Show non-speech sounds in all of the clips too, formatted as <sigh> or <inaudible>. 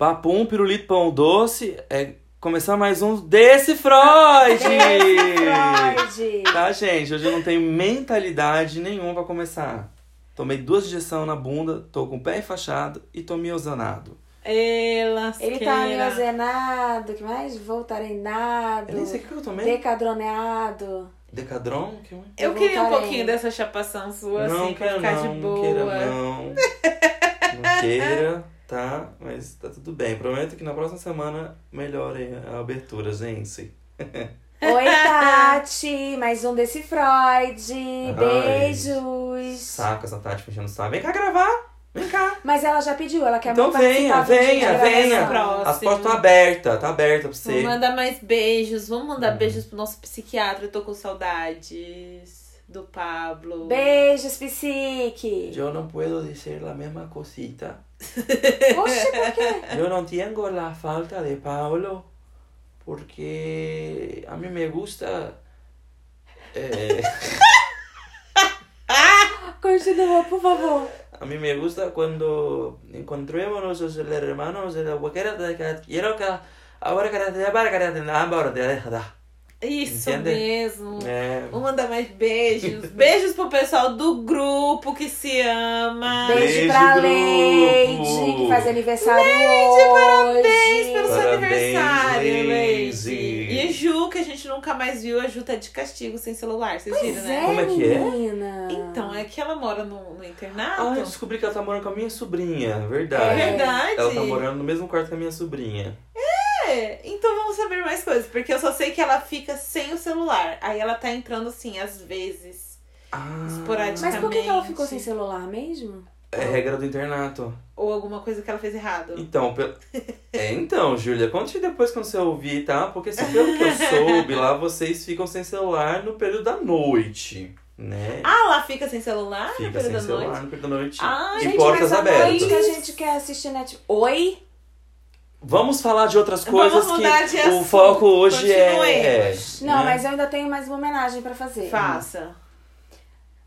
Papum, pirulito, pão doce. É começar mais um Desse Freud! Freud! Tá, gente? Hoje eu não tenho mentalidade nenhuma pra começar. Tomei duas injeções na bunda, tô com o pé enfaixado e tô miozanado. Ela Ele tá miosenado, que mais? Voltarenado. Eu nem sei o que eu tomei. Decadroneado. Decadron? Que... Eu queria um pouquinho dessa chapação sua, não, assim, pra queira ficar não, de não boa. queira não. Não queira, <laughs> tá? Mas tá tudo bem. Prometo que na próxima semana melhore a abertura, gente. <laughs> Oi, Tati! Mais um desse Freud. Beijos. Saco essa Tati fechando o saco. Vem cá gravar! Vem cá! Mas ela já pediu, ela quer Então muito venha, venha, venha! Próximo. As portas estão abertas, tá aberta pra você. Vamos mandar mais beijos. Vamos mandar Hum. beijos pro nosso psiquiatra. Eu tô com saudades do Pablo. Beijos, psique. Eu não puedo dizer a mesma cosita. Por quê? Eu não tenho a falta de Pablo porque a mim me gusta. eh, <laughs> por favor. a mí me gusta cuando encontrémonos los hermanos de la huequera de que quiero que ahora que te para que te. Isso Entende? mesmo. É, Vamos mandar mais beijos. <laughs> beijos pro pessoal do grupo que se ama. Beijo, Beijo, pra grupo. Leide, que faz aniversário Leide, hoje. Parabéns pelo seu Parabéns, aniversário, Leide. Leide. E Ju, que a gente nunca mais viu, a Ju tá de castigo sem celular. Vocês viram, Pois né? é, Como é que é? menina. Então, é que ela mora no, no internato. Ah, eu descobri que ela tá morando com a minha sobrinha, é verdade. verdade. Ela tá morando no mesmo quarto que a minha sobrinha. É, então vamos saber mais coisas, porque eu só sei que ela fica sem o celular. Aí ela tá entrando assim, às vezes. Ah, Esporadicamente. Mas por que, que ela ficou sem celular mesmo? é regra do internato. Ou alguma coisa que ela fez errado. Então, pe- é, então, Júlia, conte depois quando você ouvir, tá? Porque se pelo que eu soube, lá vocês ficam sem celular no período da noite, né? Ah, ela fica sem celular no Fica período sem da celular noite? no período da noite. Ah, e gente, portas abertas. noite que a gente quer assistir Netflix. Oi? Vamos falar de outras Vamos coisas mudar de que o assunto. foco hoje é. Continuemos. Não, né? mas eu ainda tenho mais uma homenagem pra fazer. Faça.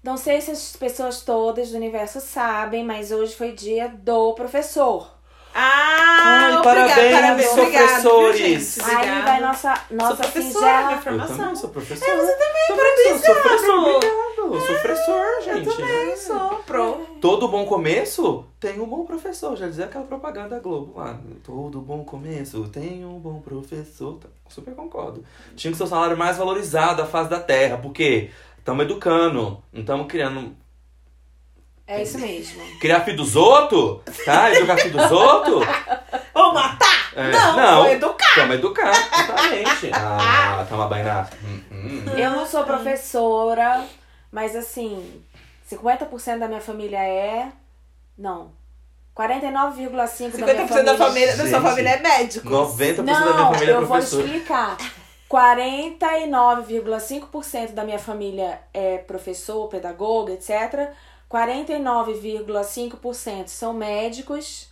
Não sei se as pessoas todas do universo sabem, mas hoje foi dia do professor. Ah, Ai, obrigada, parabéns, parabéns, obrigado, professores. viu, gente? Aí Obrigado. vai nossa, nossa Sou professora, Eu também sou professor. É, você também, Sou parabéns, professor, sou professor, obrigado. Sou professor, gente. Eu também sou pro. Todo bom começo tem um bom professor. Já dizia aquela propaganda da Globo lá. Todo bom começo tem um bom professor. Tá, Super concordo. Tinha que ser o salário mais valorizado da face da terra. Porque estamos educando. Não estamos criando. É isso mesmo. Criar filho dos outros? Tá? Educar filho dos outros? <laughs> Ou matar? É, não, não. vou educar. Estamos educar, exatamente. <laughs> Ah, tá uma baina. Hum, hum. Eu não sou professora, mas assim, 50% da minha família é. Não. 49,5% da minha 50% da família, da sua família é médico. 90% da minha Não, família é eu vou professor. explicar. 49,5% da minha família é professor, pedagogo, etc. 49,5% são médicos.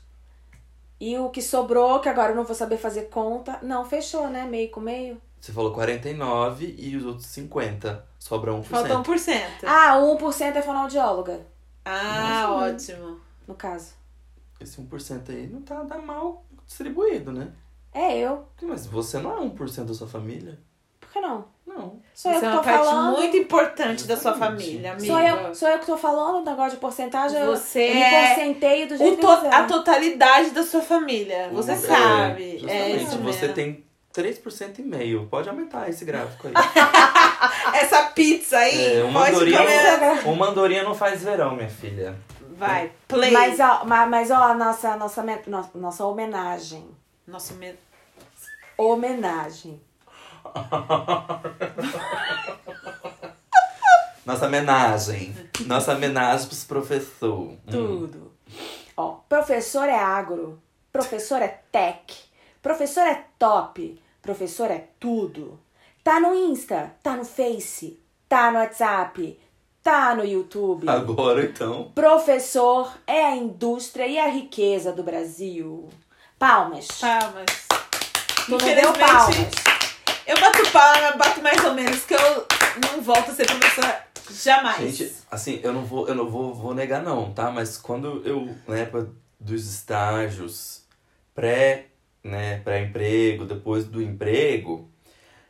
E o que sobrou, que agora eu não vou saber fazer conta. Não, fechou, né? Meio com meio. Você falou 49 e os outros 50. Sobra 1%. Falta 1%. Ah, 1% é fonoaudióloga, Ah, Nossa. ótimo. no caso. Esse 1% aí não tá, tá mal distribuído, né? É eu. Mas você não é 1% da sua família? Por que não? Não. Sou eu Você que é tô uma parte falando. muito importante da sua família, amiga. Sou eu, sou eu que tô falando, o negócio de porcentagem. eu- Você eu me é porcenteio do O jeito to- que eu quiser. a totalidade da sua família. Você É, sabe. É Justamente. isso você mesmo. tem 3% e meio. Pode aumentar esse gráfico aí. <laughs> Essa pizza aí, É, uma andorinha, uma andorinha não faz verão, minha filha. Vai, play. Mas, ó, ma- mas, ó, a nossa, nossa, me- no- nossa homenagem. Nossa, me... Homenagem. <laughs> Nossa homenagem. Nossa homenagem pros professores. Hum. Tudo. Ó, professor é agro. Professor é tech. Professor é top. Professor é tudo. Tá no Insta, tá no Face, tá no WhatsApp, tá no YouTube. Agora então. Professor é a indústria e a riqueza do Brasil. Palmas. Palmas. Tu não deu palmas. Eu bato palma, bato mais ou menos, que eu não volto a ser professora jamais. Gente, assim, eu não vou, eu não vou, vou negar não, tá? Mas quando eu, na época dos estágios, pré, né, pré-emprego, depois do emprego,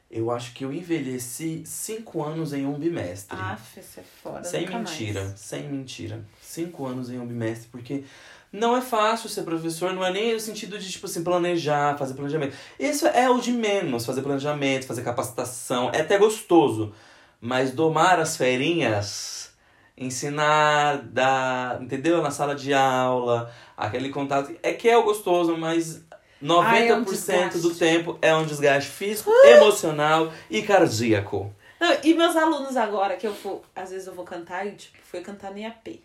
eu acho que eu envelheci cinco anos em um bimestre. Aff, isso é foda. sem mentira, mais. sem mentira. Cinco anos em um bimestre, porque não é fácil ser professor, não é nem no sentido de, tipo assim, planejar, fazer planejamento. Isso é o de menos, fazer planejamento, fazer capacitação, é até gostoso. Mas domar as ferinhas, ensinar, dar, entendeu? Na sala de aula, aquele contato, é que é o gostoso, mas 90% Ah, é um do tempo é um desgaste físico, emocional e cardíaco. Não, e meus alunos agora, que eu vou, às vezes eu vou cantar e, tipo, fui cantar no IAP.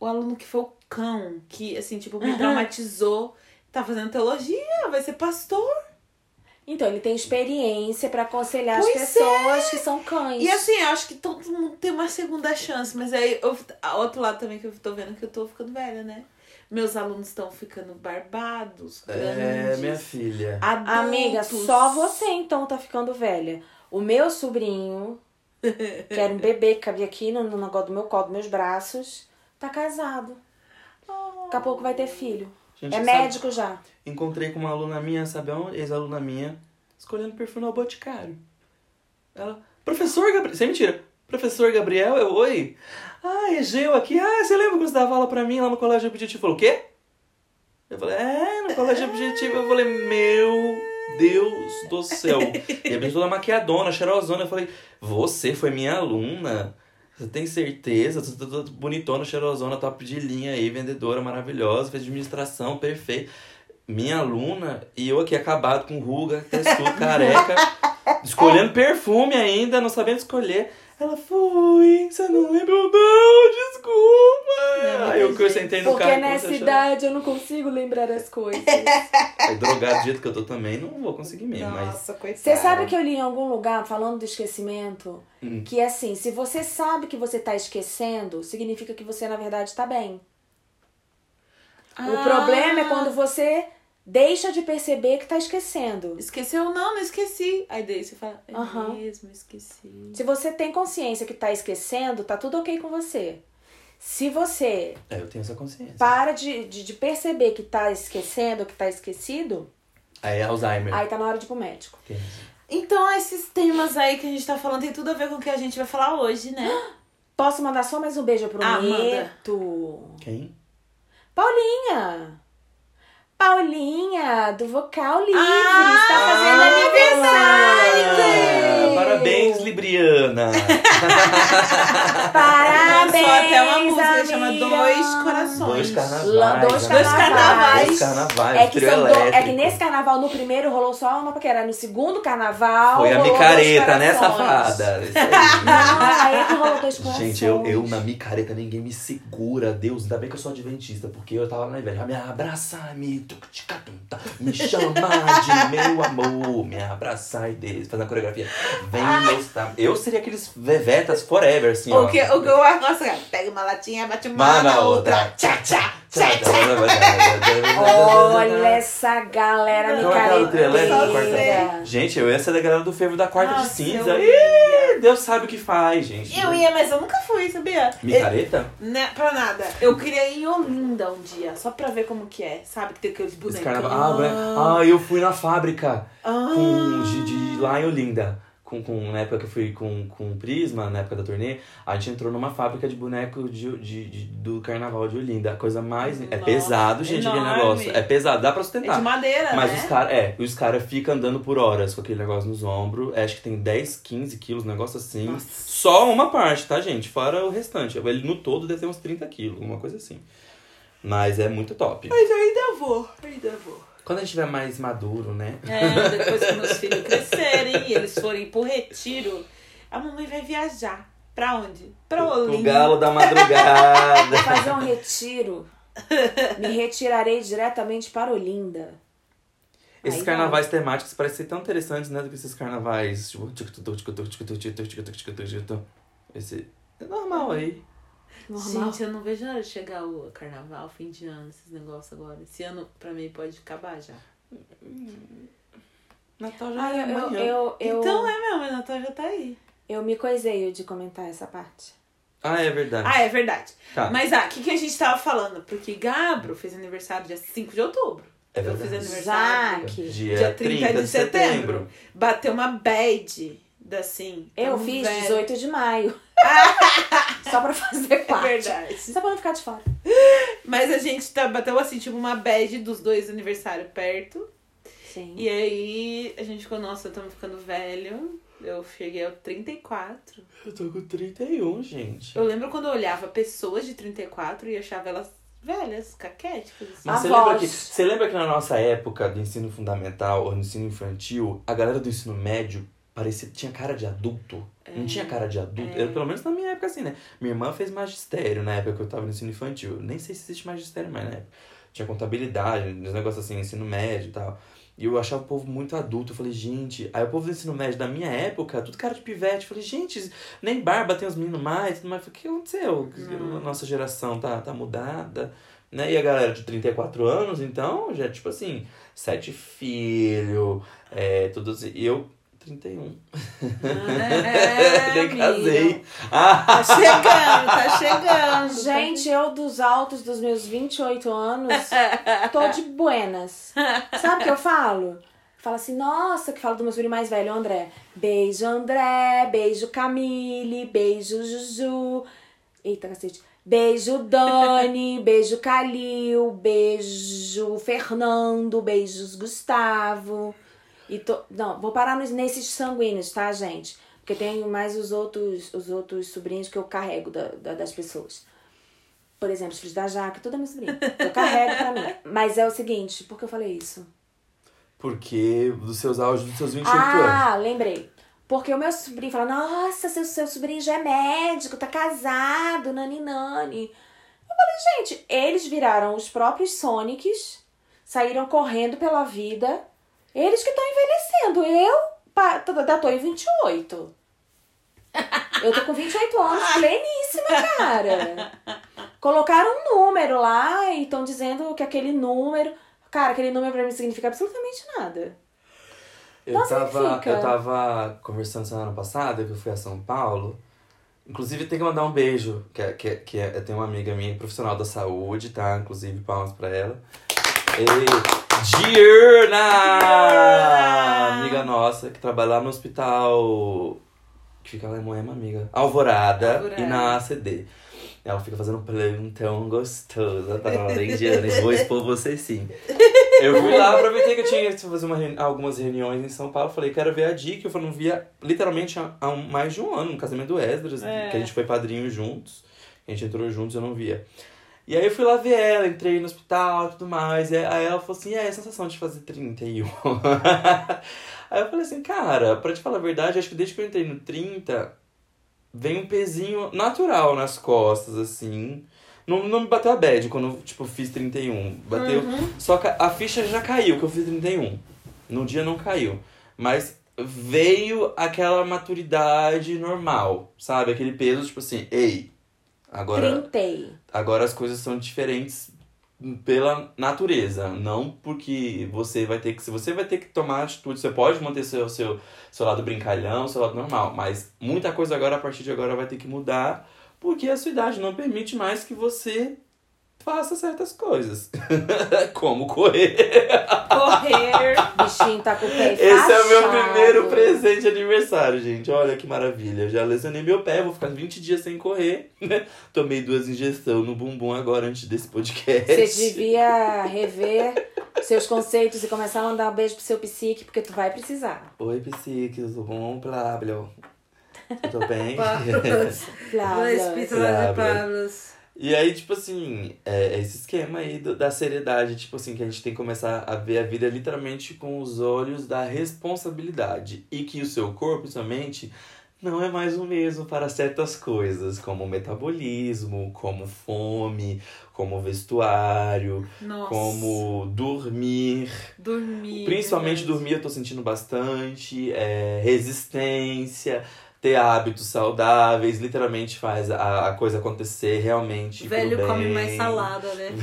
O aluno que foi o cão, que, assim, tipo, me traumatizou, tá fazendo teologia, vai ser pastor. Então, ele tem experiência pra aconselhar Pois as pessoas que são cães. E assim, eu acho que todo mundo tem uma segunda chance, mas aí, eu, outro lado também que eu tô vendo que eu tô ficando velha, né? Meus alunos estão ficando barbados, É, grandes, minha filha. adultos. Amiga, só você então tá ficando velha. O meu sobrinho, <laughs> que era um bebê que cabia aqui no, no negócio do meu colo, dos meus braços, tá casado. Daqui a pouco vai ter filho. Gente, É sabe- médico já. Encontrei com uma aluna minha, sabe? Ex-aluna minha, escolhendo perfume no Boticário. Ela, professor Gabriel, sem mentira, professor Gabriel, eu, oi. Ah, é Geu aqui. Ah, você lembra quando você dava aula pra mim lá no Colégio Objetivo? Falou, o quê? Eu falei, é, no Colégio Objetivo. Eu falei, meu Deus do céu. <laughs> E a toda maquiadona, cheirosona. Eu falei, você foi minha aluna? Você tem certeza? Você tá bonitona, cheirosona, top de linha aí, vendedora maravilhosa, fez administração, perfeito. Minha aluna e eu aqui acabado com ruga, textura, <laughs> careca, escolhendo perfume ainda, não sabendo escolher. Ela foi, você não lembrou não, desculpa. Não, Aí eu, eu sentei no Porque carro. nessa comecei a idade eu não consigo lembrar as coisas. <laughs> Aí, drogado do jeito que eu tô também, não vou conseguir mesmo, mas... Nossa, coitada. Você sabe que eu li em algum lugar, falando do esquecimento, Hum. que assim, se você sabe que você tá esquecendo, significa que você, na verdade, tá bem. O Ah. problema é quando você deixa de perceber que tá esquecendo. Esqueceu? Não, não esqueci. Aí daí você fala, é mesmo, esqueci. Se você tem consciência que tá esquecendo, tá tudo ok com você. Se você É, eu tenho essa consciência. para de, de, de perceber que tá esquecendo, que tá esquecido, Aí é Alzheimer. aí tá na hora de ir pro médico. Então, esses temas aí que a gente tá falando tem tudo a ver com o que a gente vai falar hoje, né? <gasps> Posso mandar só mais um beijo pro Ah, manda. Neto? Quem? Paulinha! Paulinha, do Vocal Livre, Ah, está fazendo aniversário! Ah, Parabéns, Libriana. <laughs> <laughs> Parabéns, Lançou até uma música que chama amiga. Dois Corações. Dois carnavais. Dois? Dois carnavais. Dois carnavais. É que, são do- é que nesse carnaval, no primeiro, rolou só uma paquera. No segundo carnaval. Foi a rolou micareta, dois né, safada? Aí. Não, aí é que rolou dois corações. Gente, eu, eu na micareta ninguém me segura, Deus. Ainda bem que eu sou adventista, porque eu tava lá velho. Me abraça, me me chama de meu amor, me abraçar e Deus. Fazendo a coreografia. Vem mostrar. Eu seria aqueles vevetas forever, assim, ó. O que, o que eu gosto, cara, pega uma latinha, bate uma Má na outra. Tchá, tchá, tchá, Olha essa galera é elétrico, micareteira. Gente, eu ia ser da galera do fervo da quarta Nossa, de cinza. Ih, Deus sabe o que faz, gente. Eu ia, mas eu nunca fui, sabia? Micareta? Né, pra nada. Eu queria ir em Olinda um dia, só pra ver como que é. Sabe que tem aqueles bonecos. Ah, né? ah, eu fui na fábrica Ah. com, de, de lá em Olinda. Com, com, na época que eu fui com, com o Prisma, na época da turnê, a gente entrou numa fábrica de boneco de, de, de- do carnaval de Olinda. A coisa mais. É Nossa, pesado, gente, aquele negócio. É pesado, dá pra É sustentar. de madeira, Mas né? os caras, é, os caras ficam andando por horas com aquele negócio nos ombros. Acho que tem 10, 15 quilos, um negócio assim. Nossa. Só uma parte, tá, gente? Fora o restante. Ele no todo deve ter uns 30 quilos, uma coisa assim. Mas é muito top. Mas eu ainda vou, ainda vou. Quando a gente estiver mais maduro, né? É, depois que meus filhos crescerem e eles forem pro retiro, a mamãe vai viajar. Pra onde? Pra O Olinda. galo da madrugada. Vou fazer um retiro. Me retirarei diretamente para Olinda. Esses Aí carnavais temáticos parecem ser tão interessantes, né? Do que esses carnavais. Tipo. Esse. É normal aí. Normal. Gente, eu não vejo a hora de chegar o carnaval, fim de ano, esses negócios agora. Esse ano, pra mim, pode acabar já. Natal já Ah, é eu, eu, amanhã. eu, eu, Então é mesmo, mas Natal já tá aí. eu me coiseio de comentar essa parte. Ah, é verdade. Ah, é verdade. Tá. Mas ah, o que, que a gente tava falando? Porque Gabro fez aniversário dia 5 de outubro. É eu fiz verdade. aniversário. Jaque. Dia, Dia 30, de setembro. Bateu uma bad da assim. Eu tamo fiz velho. 18 de maio. <laughs> Só pra fazer É parte. verdade. Só pra não ficar de fora. Mas a gente tá, bateu assim, tipo, uma bad dos dois aniversários perto. Sim. E aí a gente ficou, nossa, estamos ficando velho. Eu cheguei ao 34. Eu tô com 31, gente. Eu lembro quando eu olhava pessoas de 34 e achava elas velhas, caquéticas. Assim. Mas você lembra, que, você lembra que na nossa época do ensino fundamental ou no ensino infantil, a galera do ensino médio parecia, tinha cara de adulto? Não tinha cara de adulto? É. Eu, pelo menos na minha época, assim, né? Minha irmã fez magistério na época que eu tava no ensino infantil. Nem sei se existe magistério mais na época. Tinha contabilidade, uns negócios assim, ensino médio e tal. E eu achava o povo muito adulto. Eu falei, gente. Aí o povo do ensino médio da minha época, tudo cara de pivete. Eu falei, gente, nem barba tem os meninos mais. Tudo mais. Eu falei, o que aconteceu? A nossa geração tá, tá mudada. Né? E a galera de 34 anos, então, já tipo assim, sete filhos, é, tudo assim. E eu, 31. <laughs> É, Nem casei. Ah, Tá chegando, tá chegando. <laughs> Gente, eu dos altos dos meus 28 anos, tô de buenas. Sabe o que eu falo? Falo assim, nossa, que falo do meu filho mais velho, André. Beijo, André. Beijo, Camille. Beijo, Juju. Eita, cacete. Beijo, Dani. beijo, Calil. Beijo, Fernando. Beijos, Gustavo. E tô... Não, vou parar nos, nesses sanguíneos, tá, gente? Porque tem mais os outros, os outros sobrinhos que eu carrego da, da- das pessoas. Por exemplo, os filhos da Jaque, tudo é meu sobrinho. Eu carrego pra mim. <laughs> Mas é o seguinte, por que eu falei isso? porque dos seus auges dos seus 28 anos. Ah, lembrei. Porque o meu sobrinho fala, nossa, seu, seu sobrinho já é médico, tá casado, nani nani. Eu falei, gente, eles viraram os próprios Sonics, saíram correndo pela vida. Eles que estão envelhecendo. Eu pa- tô- em 28. Eu tô com 28 anos, pleníssima, cara. Colocaram um número lá e estão dizendo que aquele número. Cara, aquele número pra mim significa absolutamente nada. Eu Não tava, eu tava conversando semana passada, que eu fui a São Paulo. Inclusive, tem que mandar um beijo, que, é- que, é- que é, tem uma amiga minha, profissional da saúde, tá? Inclusive, palmas pra ela. E, Diurna! Amiga nossa, que trabalha lá no hospital, que fica lá em Moema, amiga. Alvorada, Alvorada. e na ACD. Ela fica fazendo um plantão gostoso. Tá falando em Diana, vou expor você sim. Eu fui lá, aproveitei que eu tinha que fazer reuni- algumas reuniões em São Paulo. Falei, quero ver a Di, que eu não via literalmente há, há mais de um ano, no casamento do Esdras, É. que a gente foi padrinho juntos. A gente entrou juntos, eu não via. E aí eu fui lá ver ela, entrei no hospital e tudo mais. E aí ela falou assim, e aí, a sensação de fazer 31? <laughs> aí eu falei assim, cara, pra te falar a verdade, acho que desde que eu entrei no 30, vem um pezinho natural nas costas, assim. Não, não me bateu a bad quando tipo, fiz 31. Bateu. Só que a ficha já caiu, que eu fiz 31. No dia não caiu. Mas veio aquela maturidade normal, sabe? Aquele peso, tipo assim, ei, agora, Trintei. agora as coisas são diferentes pela natureza, não porque você vai ter que, se você vai ter que tomar atitude, você pode manter seu seu seu lado brincalhão, seu lado normal, mas muita coisa agora a partir de agora vai ter que mudar, porque a sua idade não permite mais que você faça certas coisas, <laughs> como correr. Correr. Bichinho tá com o pé Esse é o meu fachado. primeiro presente de aniversário, gente. Olha que maravilha. Eu já lesionei meu pé, vou ficar 20 dias sem correr. <laughs> Tomei duas injeções no bumbum agora antes desse podcast. Você devia rever seus conceitos e começar a mandar um beijo pro seu psique, porque tu vai precisar. Oi, psique, tudo bom? Plábio. Tudo bem? <laughs> Pablos. Dois pílulas de. Pablos. E aí, tipo assim, é é esse esquema aí do- da seriedade, tipo assim, que a gente tem que começar a ver a vida literalmente com os olhos da responsabilidade. E que o seu corpo e sua mente não é mais o mesmo para certas coisas, como metabolismo, como fome, como vestuário, Nossa. como dormir. Dormir. Principalmente verdade. dormir eu tô sentindo bastante, é, resistência, ter hábitos saudáveis, literalmente faz a, a coisa acontecer realmente. O velho come mais salada, né? <laughs>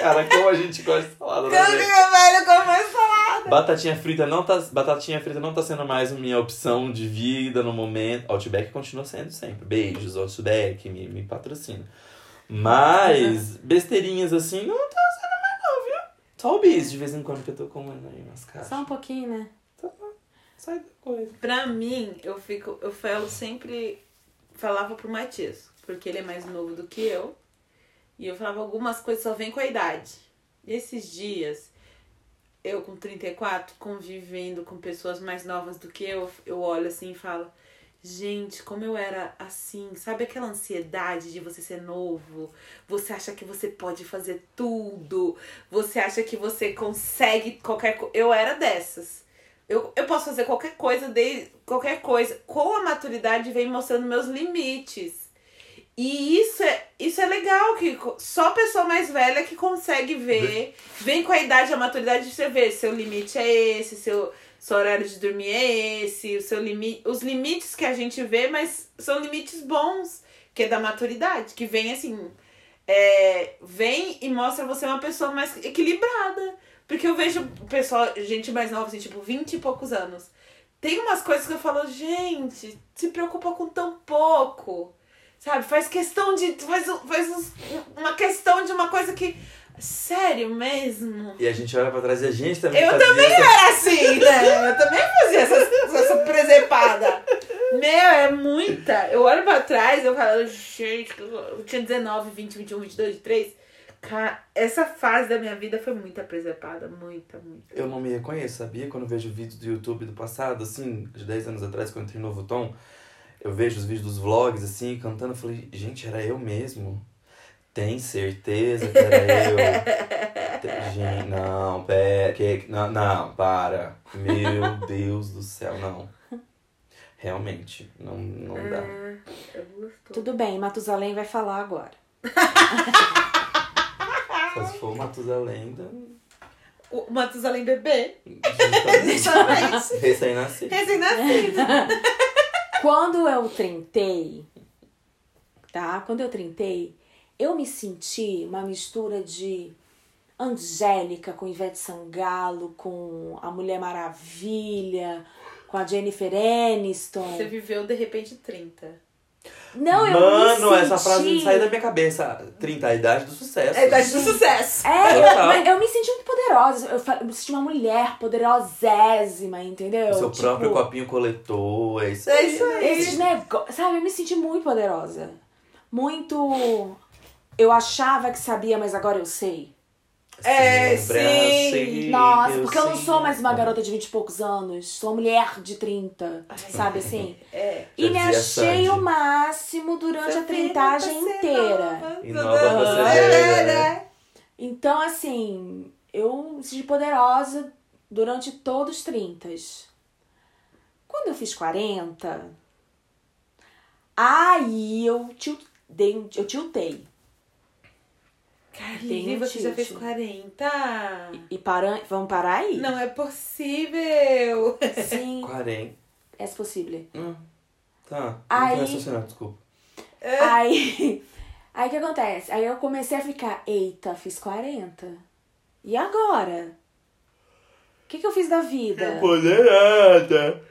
Cara, como a gente gosta de salada, né? Velho? o velho come mais salada. Batatinha frita não tá, batatinha frita não tá sendo mais minha opção de vida no momento. Outback continua sendo sempre. Beijos, Outback, me, me patrocina. Mas besteirinhas assim não tá sendo mais não, viu? Só o bis de vez em quando que eu tô comendo aí umas caixas. Só um pouquinho, né? Sai da coisa. Pra mim, eu fico. Eu falo sempre. Falava pro Matias, porque ele é mais novo do que eu. E eu falava algumas coisas só vem com a idade. E esses dias, eu com 34, convivendo com pessoas mais novas do que eu, eu olho assim e falo. Gente, como eu era assim, sabe aquela ansiedade de você ser novo? Você acha que você pode fazer tudo, você acha que você consegue qualquer coisa. Eu era dessas. Eu, eu posso fazer qualquer coisa, de, qualquer coisa. Com a maturidade vem mostrando meus limites. E isso é, isso é legal, que só pessoa mais velha que consegue ver. Vem com a idade, a maturidade de você ver. Seu limite é esse, seu, seu horário de dormir é esse, o seu limite. Os limites que a gente vê, mas são limites bons, que é da maturidade, que vem assim. é, vem e mostra você uma pessoa mais equilibrada. Porque eu vejo pessoal, gente mais nova, assim, tipo, 20 e poucos anos. Tem umas coisas que eu falo, gente, se preocupa com tão pouco. Sabe? Faz questão de. Faz, faz uns- uma questão de uma coisa que. Sério mesmo? E a gente olha pra trás e a gente também Eu também essa- era assim, né? Eu também fazia essa, essa presepada. Meu, é muita. Eu olho pra trás e eu falo, gente, eu tinha 19, 20, 21, 22, 23. Cara, essa fase da minha vida foi muita presepada. Muita, muita. Eu não me reconheço, sabia? Quando eu vejo vídeos do YouTube do passado, assim, de 10 anos atrás, quando eu entrei no Novo Tom, eu vejo os vídeos dos vlogs, assim, cantando, eu falei, gente, era eu mesmo? Tem certeza que era eu? <laughs> Te- Gente, não, pera, que, não, não, para. Meu Deus do céu, não. Realmente, não, não dá. Eu gostou. Tudo bem, Matusalém vai falar agora. <laughs> Só se for Matusalém, da- O Matusalém bebê. justamente. <laughs> Recém-nascido. Recém-nascido. <laughs> Quando eu trintei, tá? Quando eu trintei, eu me senti uma mistura de Angélica com Ivete Sangalo, com a Mulher Maravilha, com a Jennifer Aniston. Você viveu de repente 30. Não, eu Mano, me essa frase não senti- sai da minha cabeça. 30, a idade do sucesso. É a idade do sucesso. É, eu, eu me senti muito poderosa. Eu, eu me senti uma mulher poderosésima, entendeu? O seu Tipo, próprio copinho coletor, é isso É isso aí. Esses negócios. Sabe, eu me senti muito poderosa. Muito. Eu achava que sabia, mas agora eu sei. É, Sempre sim. assim, Nossa, porque eu não sou mais uma garota de 20 e poucos anos. Sou uma mulher de 30, sabe assim? <laughs> É. E me achei Sandy. o máximo durante a Você trintagem inteira. nova, E nova velha, velha. né? Então, assim, eu me senti poderosa durante todos os 30. Quando eu fiz 40, aí eu, til- dei, um- eu tiltei. Carlinhos, você já fez tilt. 40? E para, vamos parar aí? Não é possível. Sim, <laughs> 40. é possível. Hum, tá. Aí- Não tô desculpa. Aí, <laughs> aí o que acontece? Aí eu comecei a ficar, eita, fiz 40. E agora? O que, que eu fiz da vida? Empoderada.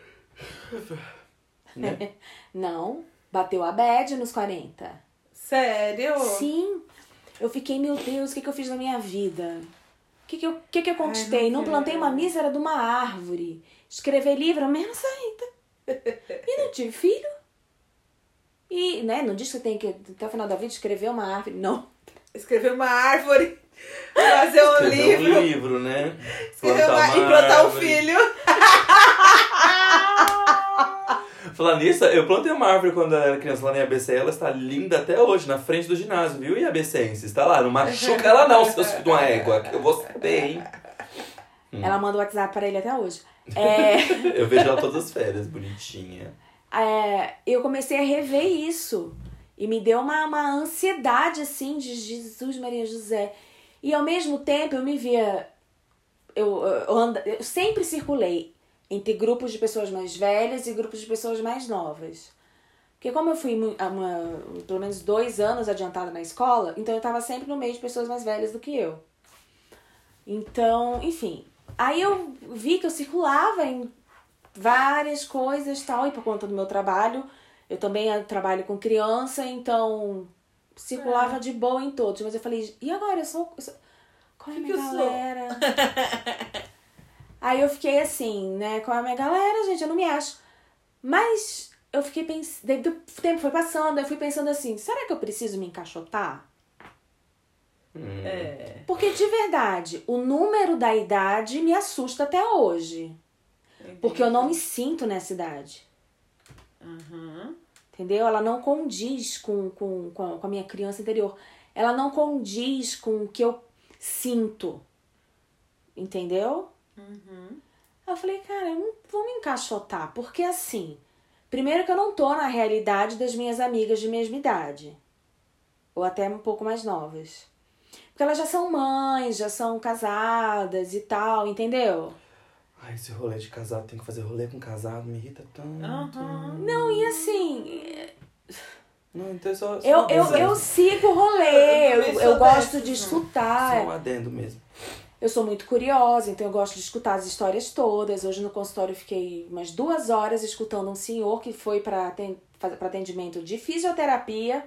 Né? <laughs> Não, bateu a bad nos 40. Sério? Sim. Eu fiquei, meu Deus, o que, que eu fiz na minha vida? O que, que, eu, que, que eu conquistei? Ai, não não plantei uma mísera de uma árvore. Escrever livro, a mesma saída. E não tive filho. E, né, não diz que tem que, até o final da vida, escrever uma árvore. Não. Escrever uma árvore, fazer um Escrever livro, um livro, né? escrever uma- Plantar e plantar um árvore. filho. <laughs> Falar nisso, eu plantei uma árvore quando eu era criança lá na ABC, ela está linda até hoje, na frente do ginásio, viu? E a ABCense, está lá, não machuca ela não, seus filhos de uma égua, que eu vou saber, hein? Hum. Ela manda o WhatsApp pra ele até hoje. É, <laughs> Eu vejo ela todas as férias, bonitinha. é, eu comecei a rever isso. E me deu uma, uma ansiedade, assim, de Jesus, Maria José. E ao mesmo tempo eu me via. Eu, eu, anda, eu sempre circulei entre grupos de pessoas mais velhas e grupos de pessoas mais novas. Porque como eu fui mu- há uma, pelo menos dois anos adiantada na escola, então eu tava sempre no meio de pessoas mais velhas do que eu. Então, enfim. Aí eu vi que eu circulava em várias coisas tal, e por conta do meu trabalho, eu também eh, trabalho com criança, então circulava de boa em todos. Mas eu falei, e agora? Eu sou. Eu sou... Qual é a Que minha que eu sou? galera? <laughs> Aí eu fiquei assim, né? É a minha galera, gente? Eu não me acho. Mas eu fiquei pensando. O tempo foi passando, eu fui pensando assim: será que eu preciso me encaixotar? Hum. É. Porque de verdade, o número da idade me assusta até hoje. Porque eu não me sinto nessa idade. Uhum. Entendeu? Ela não condiz com, com, com, a, com a minha criança interior. Ela não condiz com o que eu sinto. Entendeu? Uhum. Aí eu falei, cara, eu não vou me encaixotar. Porque assim, primeiro que eu não tô na realidade das minhas amigas de mesma idade. Ou até um pouco mais novas. Porque elas já são mães, já são casadas e tal, entendeu? Ai, esse rolê de casado, tem que fazer rolê com casado, me irrita tanto. Aham. Não, e assim, Não, então é só. só eu, eu, eu sigo o rolê, Eu eu, eu gosto de não. escutar. Só um adendo mesmo. Eu sou muito curiosa, então eu gosto de escutar as histórias todas. Hoje no consultório eu fiquei umas duas horas escutando um senhor que foi para atendimento de fisioterapia.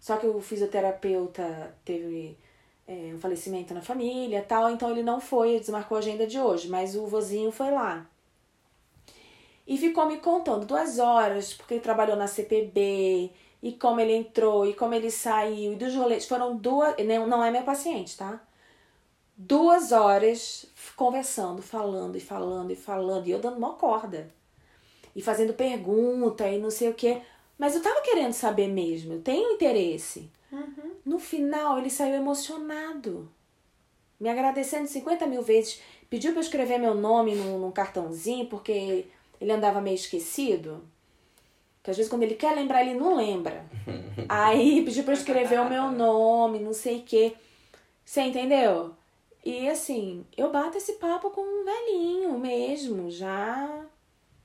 Só que o fisioterapeuta teve é, um falecimento na família tal, então ele não foi, desmarcou a agenda de hoje, mas o vozinho foi lá. E ficou me contando duas horas, porque ele trabalhou na CPB, e como ele entrou, e como ele saiu, e dos rolês. Foram duas. Não, não é meu paciente, tá? Duas horas conversando, falando e falando e falando, e eu dando uma corda. E fazendo pergunta e não sei o quê. Mas eu tava querendo saber mesmo, eu tenho interesse. No final, ele saiu emocionado. Me agradecendo 50 mil vezes. Pediu pra eu escrever meu nome num, num cartãozinho, porque ele andava meio esquecido. Que às vezes quando ele quer lembrar, ele não lembra. <laughs> Aí pediu pra eu escrever o meu nome, não sei o quê. Você entendeu? E assim, eu bato esse papo com um velhinho mesmo, já.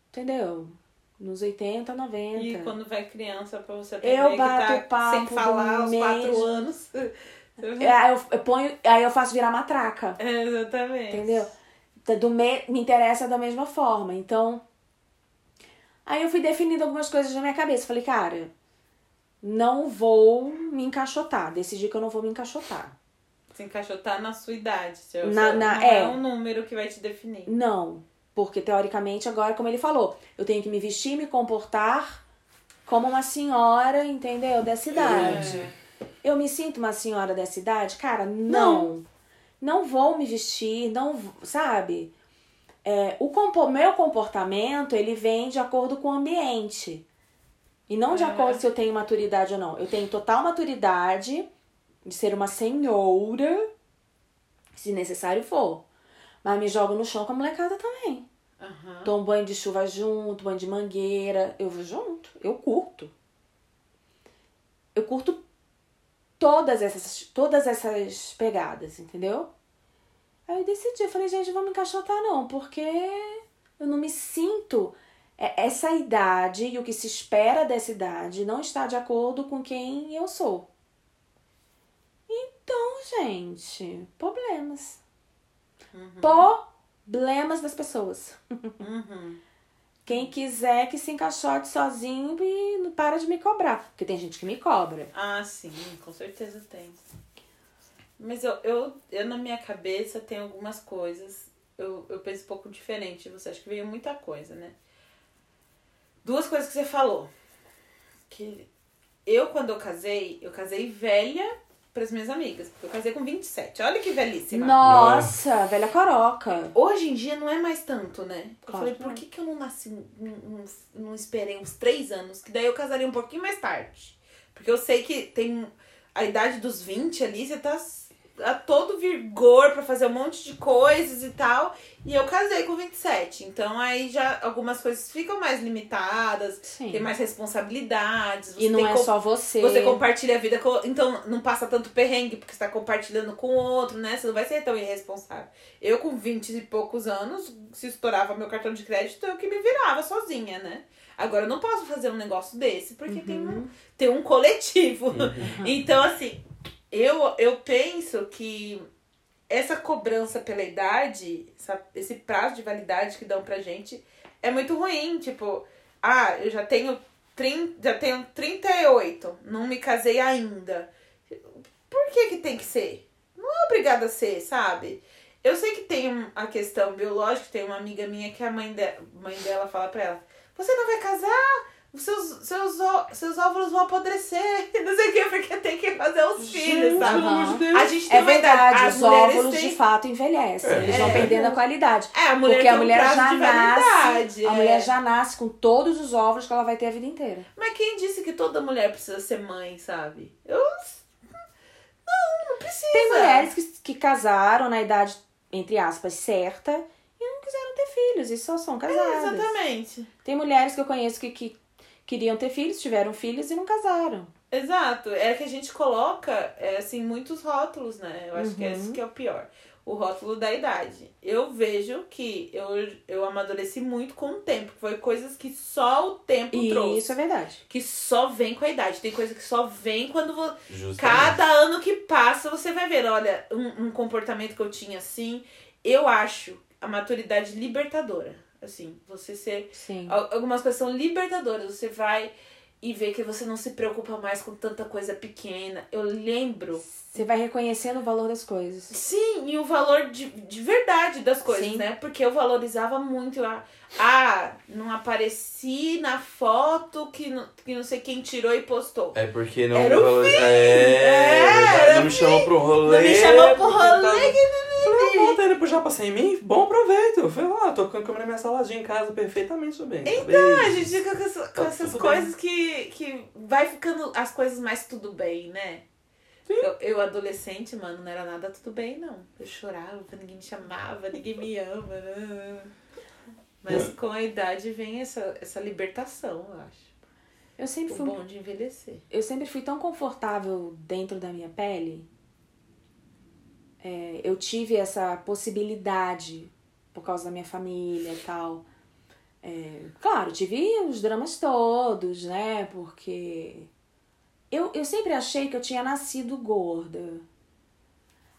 Entendeu? Nos 80, 90. E quando vai criança, pra você aprender Eu que bato tá o papo sem falar aos quatro mesmo. anos. <laughs> É, Aí eu, eu ponho, aí eu faço virar matraca. <laughs> É, exatamente. Entendeu? Tá Do me, me interessa da mesma forma. Então. Aí eu fui definindo algumas coisas na minha cabeça. Falei, cara, não vou me encaixotar. Decidi que eu não vou me encaixotar. Se encaixotar na sua idade. Seu, Na- na- não é. é um número que vai te definir. Não. Porque teoricamente, agora, como ele falou, eu tenho que me vestir, me comportar como uma senhora, entendeu? Dessa idade. É. Eu me sinto uma senhora dessa idade? Cara, não. Não vou me vestir, não, sabe? É, o compo meu comportamento, ele vem de acordo com o ambiente. E não de Uhum. acordo se eu tenho maturidade ou não. Eu tenho total maturidade de ser uma senhora, se necessário for. Mas me jogo no chão com a molecada também. Aham. Tomo banho de chuva junto, banho de mangueira. Eu vou junto. Eu curto. Eu curto todas essas, todas essas pegadas, entendeu? Aí eu decidi, eu falei, gente, não vou me encaixotar não, porque eu não me sinto. é- Essa idade e o que se espera dessa idade não está de acordo com quem eu sou. Então, gente, problemas. Problemas das pessoas. Uhum. Quem quiser que se encaixote sozinho e não para de me cobrar. Porque tem gente que me cobra. Ah, sim, com certeza tem. Mas eu, eu, eu na minha cabeça tem algumas coisas. Eu, eu penso um pouco diferente de você. Acho que veio muita coisa, né? Duas coisas que você falou. Que eu, quando eu casei, eu casei velha pras minhas amigas. Porque eu casei com 27. Olha que velhíssima. Nossa, velha coroca. Hoje em dia não é mais tanto, né? Eu Claro falei, por que, que eu não nasci, não, não, não esperei uns três anos? Que daí eu casaria um pouquinho mais tarde. Porque eu sei que tem a idade dos 20 ali, você tá a todo vigor pra fazer um monte de coisas e tal. E eu casei com 27. Então aí já algumas coisas ficam mais limitadas, Sim. tem mais responsabilidades. E não tem é só você. você compartilha a vida com. Então não passa tanto perrengue, porque você tá compartilhando com o outro, né? Você não vai ser tão irresponsável. Eu, com 20 e poucos anos, se estourava meu cartão de crédito, eu que me virava sozinha, né? Agora eu não posso fazer um negócio desse, porque tem, um, tem um coletivo. <laughs> Então, assim, eu, eu penso que essa cobrança pela idade, essa- esse prazo de validade que dão pra gente, é muito ruim. Tipo, ah, eu já tenho 30, já tenho 38, não me casei ainda. Por que que tem que ser? Não é obrigada a ser, sabe? Eu sei que tem a questão biológica, tem uma amiga minha que a mãe, de, mãe dela fala pra ela: Você não vai casar? Os Seus, seus, seus óvulos vão apodrecer. <laughs> Não sei o que, porque tem que fazer os filhos, sabe? Deus. A gente tem É verdade, As os óvulos têm- de fato envelhecem. Eles vão É. perdendo a qualidade. É, a mulher Porque a um mulher prazo já nasce. validade. A é. mulher já nasce com todos os óvulos que ela vai ter a vida inteira. Mas quem disse que toda mulher precisa ser mãe, sabe? Eu. Não, não precisa. Tem mulheres que, que casaram na idade, entre aspas, certa e não quiseram ter filhos e só são É, casadas. exatamente. Tem mulheres que eu conheço que, que queriam ter filhos, tiveram filhos e não casaram. Exato. É que a gente coloca, é, assim, muitos rótulos, né? Eu acho que Uhum. esse que é o pior. O rótulo da idade. Eu vejo que eu, eu amadureci muito com o tempo. Foi coisas que só o tempo E trouxe. isso é verdade. Que só vem com a idade. Tem coisa que só vem quando você. Cada ano que passa, você vai ver, olha, um, um comportamento que eu tinha assim, eu acho a maturidade libertadora. Assim, você ser. Sim. al- Algumas coisas são libertadoras. Você vai e vê que você não se preocupa mais com tanta coisa pequena. Eu lembro. Você vai reconhecendo o valor das coisas. Sim, e o valor de, de verdade das coisas, Sim. né? Porque eu valorizava muito a. Ah, não apareci na foto que não, que não sei quem tirou e postou. É porque não Era me o valor... fim. É, É, era não me chamou pro rolê. Não me chamou pro rolê tava- que Ah, volta ele pro Japa sem mim, bom proveito. Eu falei, lá, tô comendo minha saladinha em casa perfeitamente bem. Então, a gente fica com, essa- com Tá essas tudo coisas que, que vai ficando as coisas mais tudo bem, né? Eu, eu, adolescente, mano, não era nada tudo bem, não. Eu chorava, ninguém me chamava, ninguém me ama. né? Mas com a idade vem essa, essa libertação, eu acho. Eu sempre O fui bom de envelhecer. eu sempre fui tão confortável dentro da minha pele. É, eu tive essa possibilidade por causa da minha família e tal. É, claro, tive os dramas todos, né? Porque eu, eu sempre achei que eu tinha nascido gorda.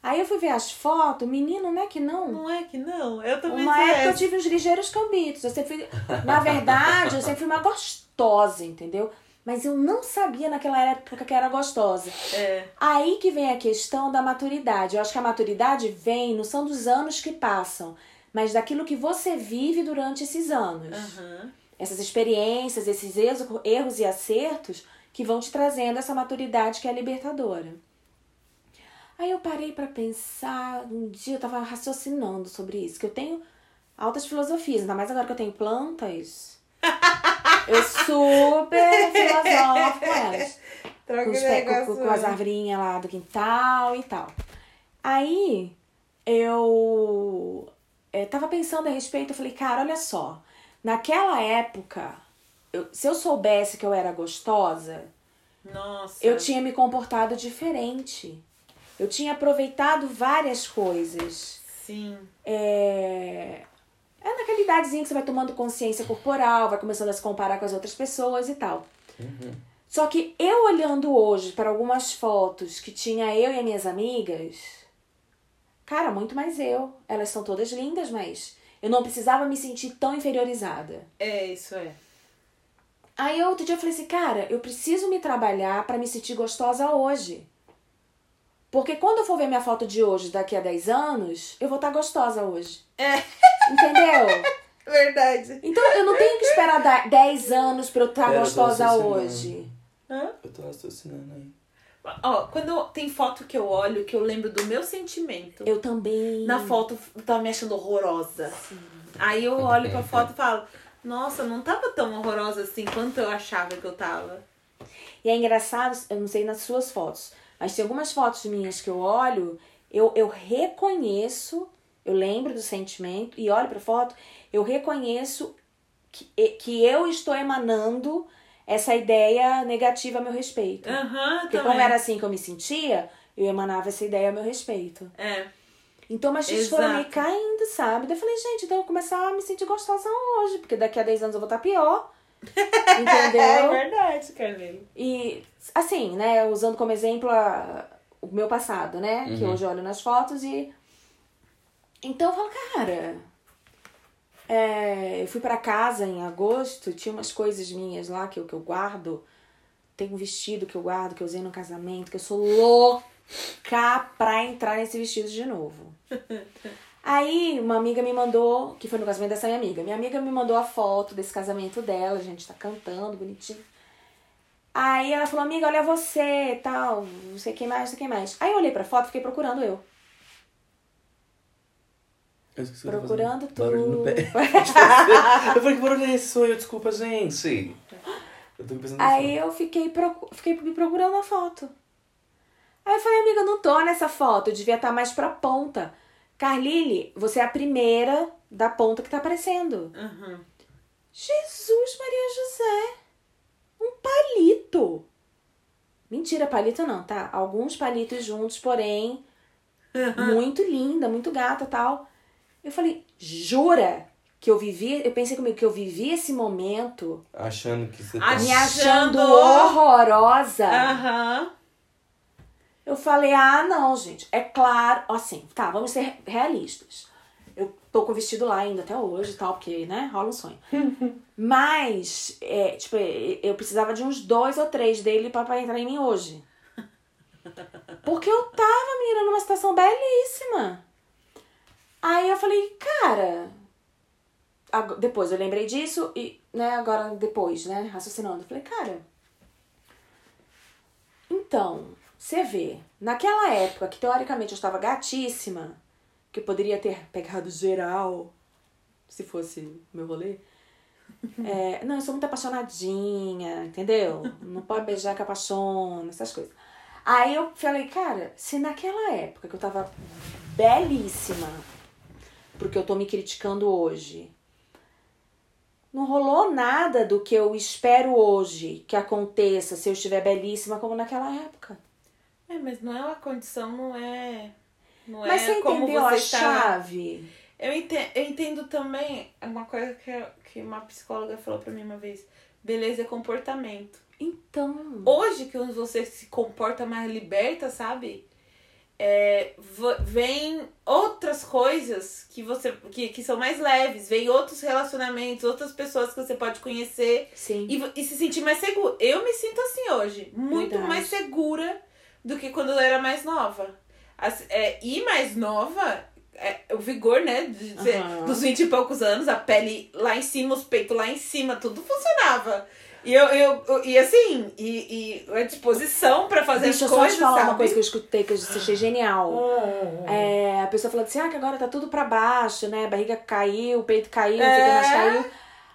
Aí eu fui ver as fotos, menino, não é que não? Não é que não? Eu também Uma época eu tive uns ligeiros cambitos. Eu sempre fui, na verdade, eu sempre fui uma gostosa, entendeu? Mas eu não sabia naquela época que era gostosa. É. Aí que vem a questão da maturidade. Eu acho que a maturidade vem, não são dos anos que passam, mas daquilo que você vive durante esses anos. Aham. Essas experiências, esses erros, erros e acertos que vão te trazendo essa maturidade que é libertadora. Aí eu parei pra pensar, um dia eu tava raciocinando sobre isso, que eu tenho altas filosofias, ainda mais agora que eu tenho plantas. <laughs> Eu super filosofo com elas <laughs> Troca com, os com- com- com as arvrinhas lá do quintal e tal. Aí eu tava pensando a respeito, eu falei, cara, olha só, naquela época, eu- se eu soubesse que eu era gostosa, Nossa. eu tinha me comportado diferente. Eu tinha aproveitado várias coisas. Sim. É... é naquela idadezinha que você vai tomando consciência corporal, vai começando a se comparar com as outras pessoas e tal. Só que eu olhando hoje para algumas fotos que tinha eu e as minhas amigas, cara, muito mais eu. Elas são todas lindas, mas eu não precisava me sentir tão inferiorizada. É, isso é. Aí outro dia eu falei assim, cara, eu preciso me trabalhar para me sentir gostosa hoje. Porque quando eu for ver minha foto de hoje, daqui a 10 anos, eu vou estar gostosa hoje. É. <laughs> Entendeu? <laughs> Verdade. Então eu não tenho que esperar da- 10 anos pra eu estar Pera, gostosa hoje. Hã? Eu tô raciocinando aí. Ó, quando tem foto que eu olho, que eu lembro do meu sentimento. Eu também. Na foto eu tava me achando horrorosa. Aí eu olho pra foto e falo, nossa, não tava tão horrorosa assim quanto eu achava que eu tava. E é engraçado, eu não sei nas suas fotos, mas tem algumas fotos minhas que eu olho, eu, eu reconheço, eu lembro do sentimento e olho pra foto, eu reconheço que, que eu estou emanando essa ideia negativa a meu respeito. Aham, Porque também. como era assim que eu me sentia, eu emanava essa ideia a meu respeito. É. Então, mas vocês foram me caindo, sabe? Daí eu falei, gente, então eu vou começar a me sentir gostosa hoje, porque daqui a 10 anos eu vou estar pior. <laughs> É Entendeu? verdade, Carmelo. E, assim, né, usando como exemplo a- o meu passado, né? Que Uhum. hoje eu olho nas fotos e. Então eu falo, cara. É, eu fui pra casa em agosto, tinha umas coisas minhas lá que eu, que eu guardo. Tem um vestido que eu guardo, que eu usei no casamento, que eu sou louca pra entrar nesse vestido de novo. <laughs> Aí uma amiga me mandou, que foi no casamento dessa minha amiga, minha amiga me mandou a foto desse casamento dela, a gente tá cantando bonitinho. Aí ela falou, amiga, olha você, tal, não sei quem mais, não sei quem mais. Aí eu olhei pra foto, fiquei procurando eu. Procurando fazendo. Barulho no tudo. pé. <laughs> eu falei, que barulho é esse? Eu, desculpa, gente. Eu tô pensando Aí eu fiquei, procu- fiquei me procurando a foto. Aí eu falei, amiga, eu não tô nessa foto, eu devia estar mais pra ponta. Carlile, você é a primeira da ponta que tá aparecendo. Uhum. Jesus, Maria José. Um palito. Mentira, palito não, tá? Alguns palitos juntos, porém, muito linda, muito gata tal. Eu falei, jura que eu vivi? Eu pensei comigo que eu vivi esse momento Achando que você tá... Ach- me achando Achando- horrorosa. Aham. Eu falei, ah, não, gente. É claro, assim, tá, vamos ser realistas. Eu tô com o vestido lá ainda até hoje e tal, porque, né, rola um sonho. <laughs> Mas, é, tipo, eu precisava de uns dois ou três dele pra, pra entrar em mim hoje. Porque eu tava, menina, numa situação belíssima. Aí eu falei, cara. Depois eu lembrei disso e, né, agora depois, né, raciocinando, eu falei, cara. Então, você vê, naquela época que teoricamente eu estava gatíssima, que eu poderia ter pegado geral, se fosse meu rolê. É, não, eu sou muito apaixonadinha, entendeu? Não pode beijar que apaixona, essas coisas. Aí eu falei, cara, se naquela época que eu tava belíssima, porque eu tô me criticando hoje, não rolou nada do que eu espero hoje que aconteça se eu estiver belíssima como naquela época. É, mas não é uma condição, não é. Não Mas é você como entendeu você a está. chave? Eu entendo, eu entendo também uma coisa que, que uma psicóloga falou pra mim uma vez. Beleza é comportamento. Então. Hoje que você se comporta mais liberta, sabe? É, vem outras coisas que você que, que são mais leves, vem outros relacionamentos, outras pessoas que você pode conhecer e, e se sentir mais seguro. Eu me sinto assim hoje, muito Verdade. mais segura do que quando eu era mais nova. As- é, e mais nova, é, o vigor, né? de ser- Aham. Dos 20 e poucos anos, a pele lá em cima, os peitos lá em cima, tudo funcionava. E eu, eu, eu- e assim, e, e a disposição pra fazer Deixa eu as só coisas, te falar sabe? uma coisa que eu escutei que eu achei genial. É, a pessoa falando assim, ah, que agora tá tudo pra baixo, né? A barriga caiu, o peito caiu, não sei o que mais É. caiu.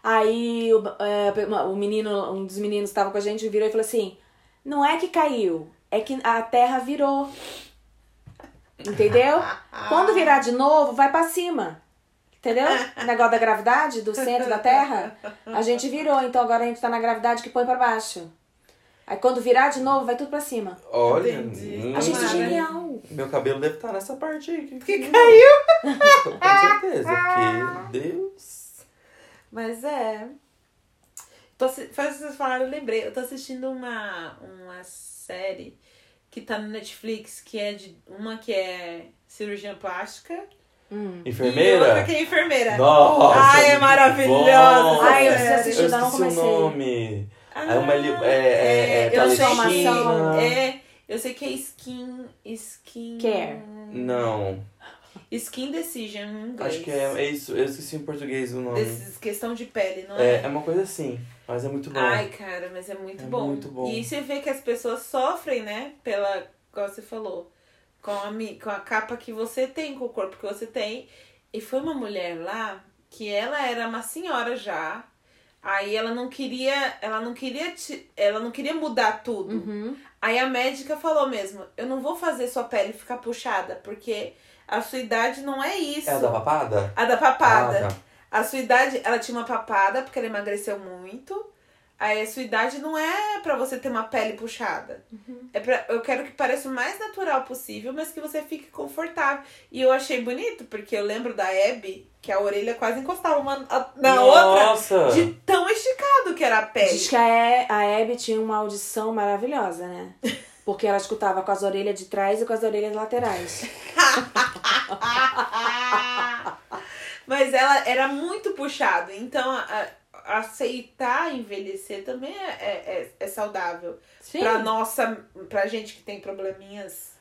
Aí o, é, o menino, um dos meninos que tava com a gente, virou e falou assim: não é que caiu, é que a terra virou. Entendeu? Quando virar de novo, vai pra cima. Entendeu? <laughs> O negócio da gravidade, do centro da Terra, a gente virou, então agora a gente tá na gravidade que põe pra baixo. Aí quando virar de novo, vai tudo pra cima. Olha, Entendi. hum, Achei isso Tomara. genial. meu cabelo deve estar nessa parte aí. Que, Que caiu. <laughs> Com certeza, porque Deus... Mas é. Tô, faz vocês falaram, eu lembrei. Eu tô assistindo uma, uma série que tá no Netflix, que é de uma que é cirurgia plástica. Hum. E Enfermeira? outra que é enfermeira. Nossa, Ai, é maravilhosa. bom. Ai, eu preciso assistir. Eu ainda não esqueci o comecei. nome. Ah, é uma... É, é, é, eu sei é. Eu sei que é skin. Skin. Care. Não, Skin decision em inglês. acho que é, é isso. Eu esqueci em português o nome. Desses, questão de pele, não É, é? é uma coisa assim, mas é muito bom. Ai, cara, mas é muito É bom. muito bom. E você vê que as pessoas sofrem, né? Pela. Igual você falou. Com a, com a capa que você tem, com o corpo que você tem. E foi uma mulher lá que ela era uma senhora já. Aí ela não queria. Ela não queria. te- ela não queria mudar tudo. Uhum. Aí a médica falou mesmo: Eu não vou fazer sua pele ficar puxada, porque a sua idade não é isso. É a da papada? A da papada. Ah, tá. A sua idade, ela tinha uma papada porque ela emagreceu muito. A sua idade não é pra você ter uma pele puxada. É pra, eu quero que pareça o mais natural possível, mas que você fique confortável. E eu achei bonito, porque eu lembro da Abby, que a orelha quase encostava uma a- na Nossa! outra, de tão esticado que era a pele. Diz que a, a Abby tinha uma audição maravilhosa, né? <laughs> Porque ela escutava com as orelhas de trás e com as orelhas laterais. <laughs> Mas ela era muito puxado. Então, a- aceitar envelhecer também é, é, é, é saudável. Sim. Pra nossa, pra gente que tem probleminhas.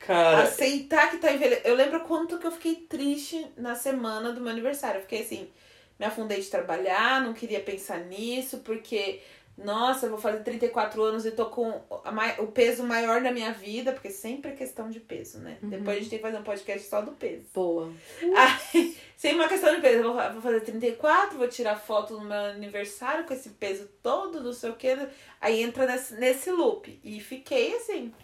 Cara, Aceitar que tá envelhecendo. Eu lembro quanto que eu fiquei triste na semana do meu aniversário. Eu fiquei assim, me afundei de trabalhar, não queria pensar nisso, porque, nossa, eu vou fazer 34 anos e tô com a o peso maior da minha vida, porque sempre é questão de peso, né? Depois a gente tem que fazer um podcast só do peso. Boa. <laughs> Aí, sem uma questão de peso, eu vou, vou fazer 34, vou tirar foto no meu aniversário com esse peso todo, não sei o que. Aí entra nesse, nesse loop. E fiquei assim.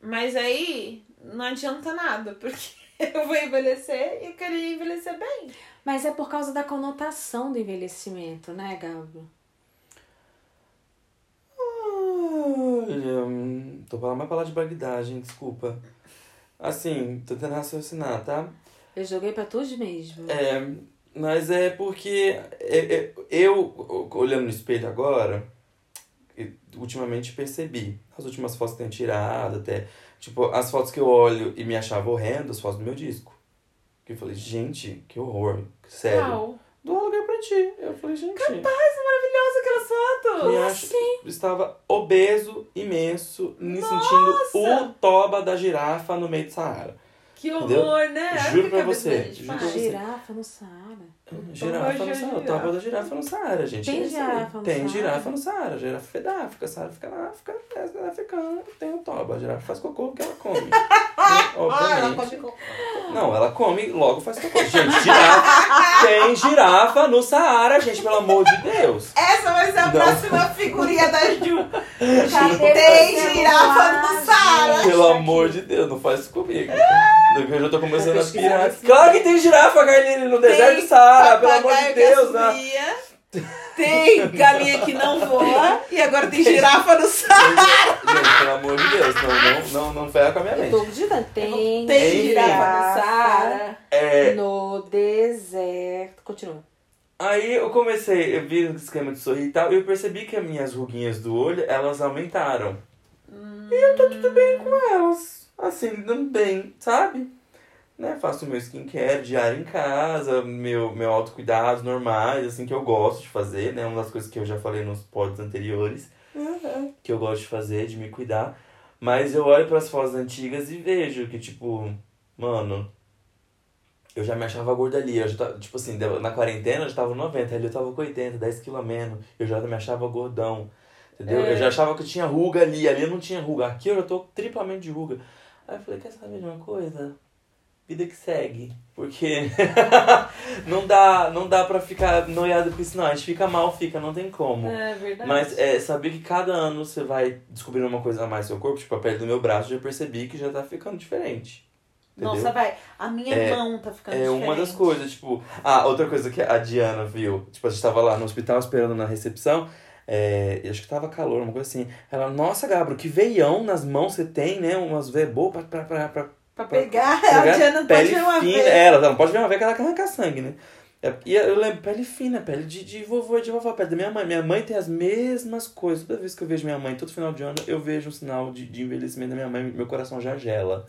Mas aí não adianta nada, <laughs> porque eu vou envelhecer e eu queria envelhecer bem. Mas é por causa da conotação do envelhecimento, né, Gabo? Olha, hum, tô falando uma palavra de bagdagem, desculpa. Assim, tô tentando raciocinar, tá? Eu joguei pra tu mesmo. É, mas é porque é- é- eu, olhando no espelho agora, ultimamente percebi. As últimas fotos que tenho tirado, até. Tipo, as fotos que eu olho e me achava horrendo, as fotos do meu disco. Que eu falei, gente, que horror. Sério. Qual? Do aluguel pra ti. Eu falei, gente. Fotos! Me acho, estava obeso, imenso, me sentindo o toba da girafa no meio do Saara. Que horror, né? Olha Juro pra você, juro pra você. Girafa no Saara. Girafa no Saara, toba da girafa no Saara, gente. Tem É girafa no Tem Saara? girafa no Saara. Girafa é da África, Saara fica na África, é africana, tem o toba. A girafa faz cocô porque ela come. <laughs> Né? Ah, ela Obviamente. come com- Não, ela come logo faz cocô. Gente, girafa. tem girafa no Saara, gente, pelo amor de Deus. Essa vai ser a Não. próxima figurinha da Ju. <laughs> Tem girafa no Saara. gente? Pelo amor de Deus, não faz isso comigo. <laughs> Eu já tô começando a pirar. Claro que tem girafa, Carline, no deserto do Saara, pelo amor de Deus, né? assobia, Tem galinha que não voa e agora tem girafa no saco. Gente, pelo amor de Deus, não, não, não, não ferra com a minha Eu mente. tô. Tem, Tem girafa no Saara. É, no deserto. Continua. aí eu comecei, eu vi o esquema de sorrir e tal, e eu percebi que as minhas ruguinhas do olho, elas aumentaram. E eu tô tudo bem com elas. Assim, dando bem, sabe? Né? Faço meu skincare diário em casa, meu, meu autocuidado normais, assim, que eu gosto de fazer, né? Uma das coisas que eu já falei nos pods anteriores, que eu gosto de fazer, de me cuidar. Mas eu olho pras fotos antigas e vejo que, tipo, mano, eu já me achava gorda ali. Eu já tava, tipo assim, na quarentena eu já tava 90, ali eu tava com 80, 10 quilos a menos. Eu já me achava gordão. Entendeu? É. Eu já achava que eu tinha ruga ali, ali eu não tinha ruga. Aqui eu já tô triplamente de ruga. Aí eu falei, quer saber de uma coisa? Vida que segue. Porque <laughs> não dá, não dá pra ficar noiado com isso, não. A gente fica mal, fica, não tem como. É verdade. Mas é, saber que cada ano você vai descobrindo uma coisa a mais no seu corpo, tipo a pele do meu braço, eu já percebi que já tá ficando diferente. Entendeu? Nossa, vai. A minha É- mão tá ficando É diferente. uma das coisas, tipo. Ah, outra coisa que a Diana viu. Tipo, a gente tava lá no hospital esperando na recepção. É, acho que tava calor, uma coisa assim. Ela, nossa, Gabro, que veião nas mãos você tem, né? Umas veias boas pra, pra, pra, pra Pra pegar, <laughs> pegar a Diana não pode pele ver uma fina. vez. É, ela não pode ver uma veia que ela quer arrancar sangue, né? É, E eu lembro, pele fina, pele de, de vovô e de vovó, pele da minha mãe. Minha mãe tem as mesmas coisas. Toda vez que eu vejo minha mãe, todo final de ano, eu vejo um sinal de, de envelhecimento da minha mãe, meu coração já gela.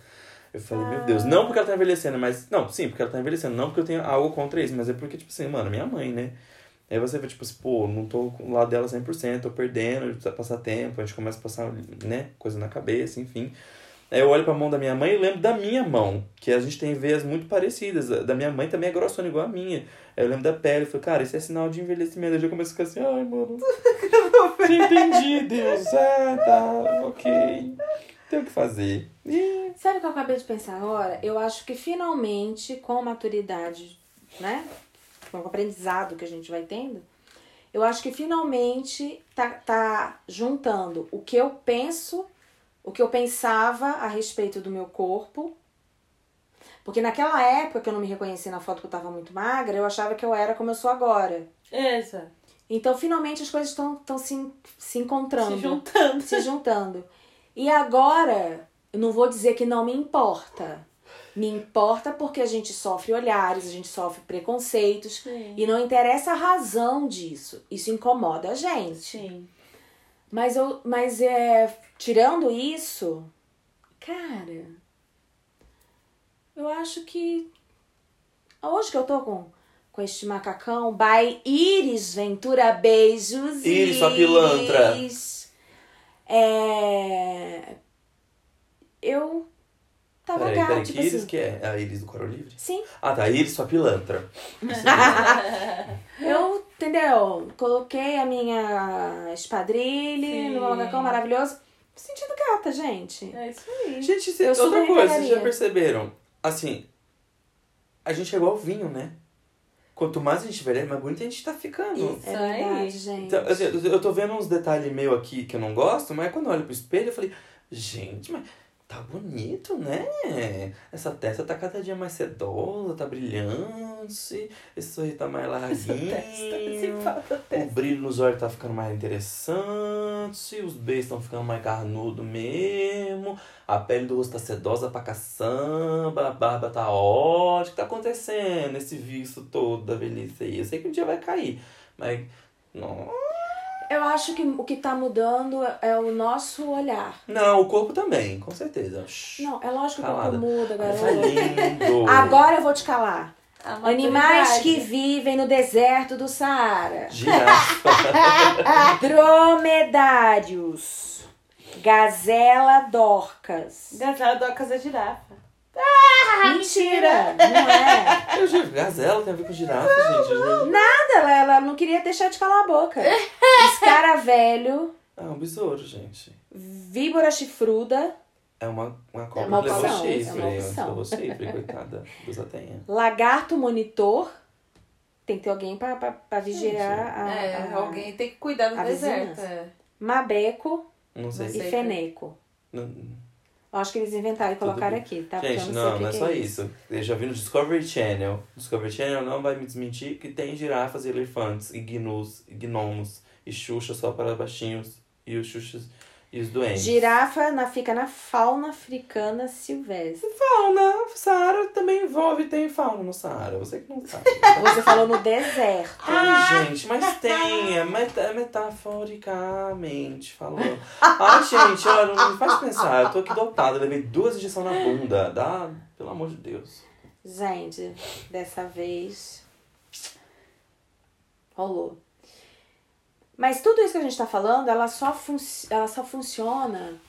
Eu falei, meu Deus, não porque ela tá envelhecendo, mas. Não, sim, porque ela tá envelhecendo, não porque eu tenho algo contra isso, mas é porque, tipo assim, mano, minha mãe, né? Aí você vê, tipo assim, pô, não tô com o lado dela 100%, tô perdendo, precisa passar tempo, a gente começa a passar, né, coisa na cabeça, enfim. Aí eu olho pra mão da minha mãe e lembro da minha mão, que a gente tem veias muito parecidas. A Da minha mãe também é grossona igual a minha. Aí eu lembro da pele, eu falei, cara, isso é sinal de envelhecimento. Eu já começo a ficar assim, ai, mano. <laughs> Já entendi, Deus. Ah, tá, ok. Tem o que fazer. E... Sabe o que eu acabei de pensar agora? Eu acho que finalmente, com a maturidade, né? Com o aprendizado que a gente vai tendo, eu acho que finalmente tá, tá juntando o que eu penso, o que eu pensava a respeito do meu corpo. Porque naquela época que eu não me reconheci na foto que eu tava muito magra, eu achava que eu era como eu sou agora. Essa. Então, finalmente, as coisas estão se, se encontrando Se juntando. se juntando. E agora, eu não vou dizer que não me importa. Me importa porque a gente sofre olhares, a gente sofre preconceitos. Sim. E não interessa a razão disso. Isso incomoda a gente. Sim. Mas eu. Mas é. Tirando isso, cara. Eu acho que. Hoje que eu tô com com este macacão. By Iris Ventura. Beijos. Iris, sua pilantra. É... Eu tava Peraí, gata, peraí, tipo que Iris assim. que é? É a Iris do Coro Livre? Sim. Ah, tá. Iris, sua pilantra. <laughs> Eu, entendeu? Coloquei a minha espadrilha no macacão maravilhoso. Me sentindo gata, gente. É isso aí. Gente, Eu outra super coisa, vocês já perceberam? Assim, a gente é igual vinho, né? Quanto mais a gente envelhece, mais bonito a gente tá ficando. Isso. É verdade, gente. Então, assim, eu tô vendo uns detalhes meu aqui que eu não gosto, mas quando eu olho pro espelho, eu falei, gente, mas tá bonito, né? Essa testa tá cada dia mais sedosa, tá brilhante, esse sorriso tá mais larguinho. O brilho nos olhos tá ficando mais interessante, os beijos estão ficando mais carnudo mesmo, a pele do rosto tá sedosa pra caçamba, a barba tá ótima. O que tá acontecendo? Esse vício todo da velhice aí. Eu sei que um dia vai cair, mas. Não, Eu acho que o que tá mudando é o nosso olhar. não o corpo também, com certeza. Shhh. Não, é lógico que o Calada. corpo muda, é lindo. Agora eu vou te calar. Animais que vivem no deserto do Saara. Girafa. <laughs> Dromedários. Gazela dorcas. Gazela do casa girafa. Mentira, não é. <laughs> Eu juro, gazela tem a ver com girafa, gente. eu juro. Nada, ela, ela não queria deixar de calar a boca. <laughs> Escaravelho, Ah, um besouro, gente. víbora chifruda, É uma, uma cobra uma que levou opção, é chifre. uma opção. Levou chifre, coitada. Deus a tenha. <laughs> lagarto monitor. Tem que ter alguém pra, pra, pra vigiar a, É, a- alguém tem que cuidar do deserto. É. Mabeco Não sei. E feneco. Não- Eu acho que eles inventaram e colocaram aqui, tá? Gente, não, sei não, não é só é isso. Eu já vi no Discovery Channel. Discovery Channel não vai me desmentir que tem girafas e elefantes, e gnus, e gnomos, e xuxa só para baixinhos, e os xuxas e os doentes. Girafa na, fica na fauna africana silvestre. Fauna, Saara também envolve, tem fauna no Saara, você que não sabe. <laughs> Você falou no deserto. Ai, gente, mas tem, é meta, metaforicamente falando. <laughs> Ai, gente, olha, não me faz pensar, eu tô aqui dotado, eu levei duas injeções na bunda, dá, pelo amor de Deus. Gente, dessa vez rolou. Mas tudo isso que a gente tá falando, ela só, ela só funciona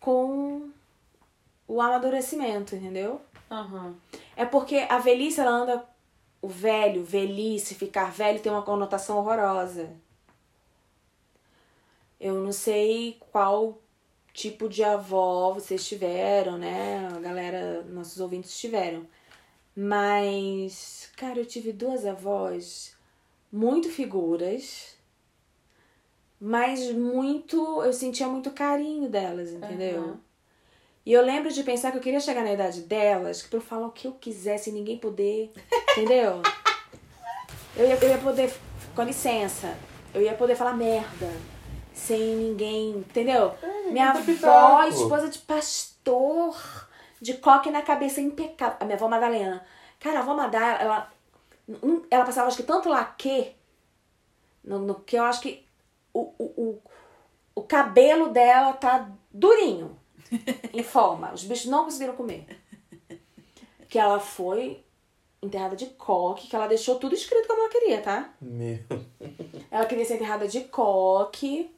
com o amadurecimento, entendeu? Aham. É porque a velhice, ela anda. O velho, velhice, ficar velho tem uma conotação horrorosa. Eu não sei qual tipo de avó vocês tiveram, né? A galera, nossos ouvintes tiveram. Mas, cara, eu tive duas avós muito figuras, mas muito. Eu sentia muito carinho delas, entendeu? Aham. E eu lembro de pensar que eu queria chegar na idade delas, que pra eu falar o que eu quisesse e ninguém poder, entendeu? <laughs> Eu ia, eu ia poder, com licença, eu ia poder falar merda, sem ninguém, entendeu? minha conta avó, esposa de pastor, de coque na cabeça impecável. A minha avó Madalena. Cara, a avó Madalena, ela, ela passava acho que tanto laque, no, no que eu acho que o, o, o, o cabelo dela tá durinho <laughs> em forma. Os bichos não conseguiram comer. Que ela foi enterrada de coque, que ela deixou tudo escrito como ela queria, tá? Meu. Ela queria ser enterrada de coque,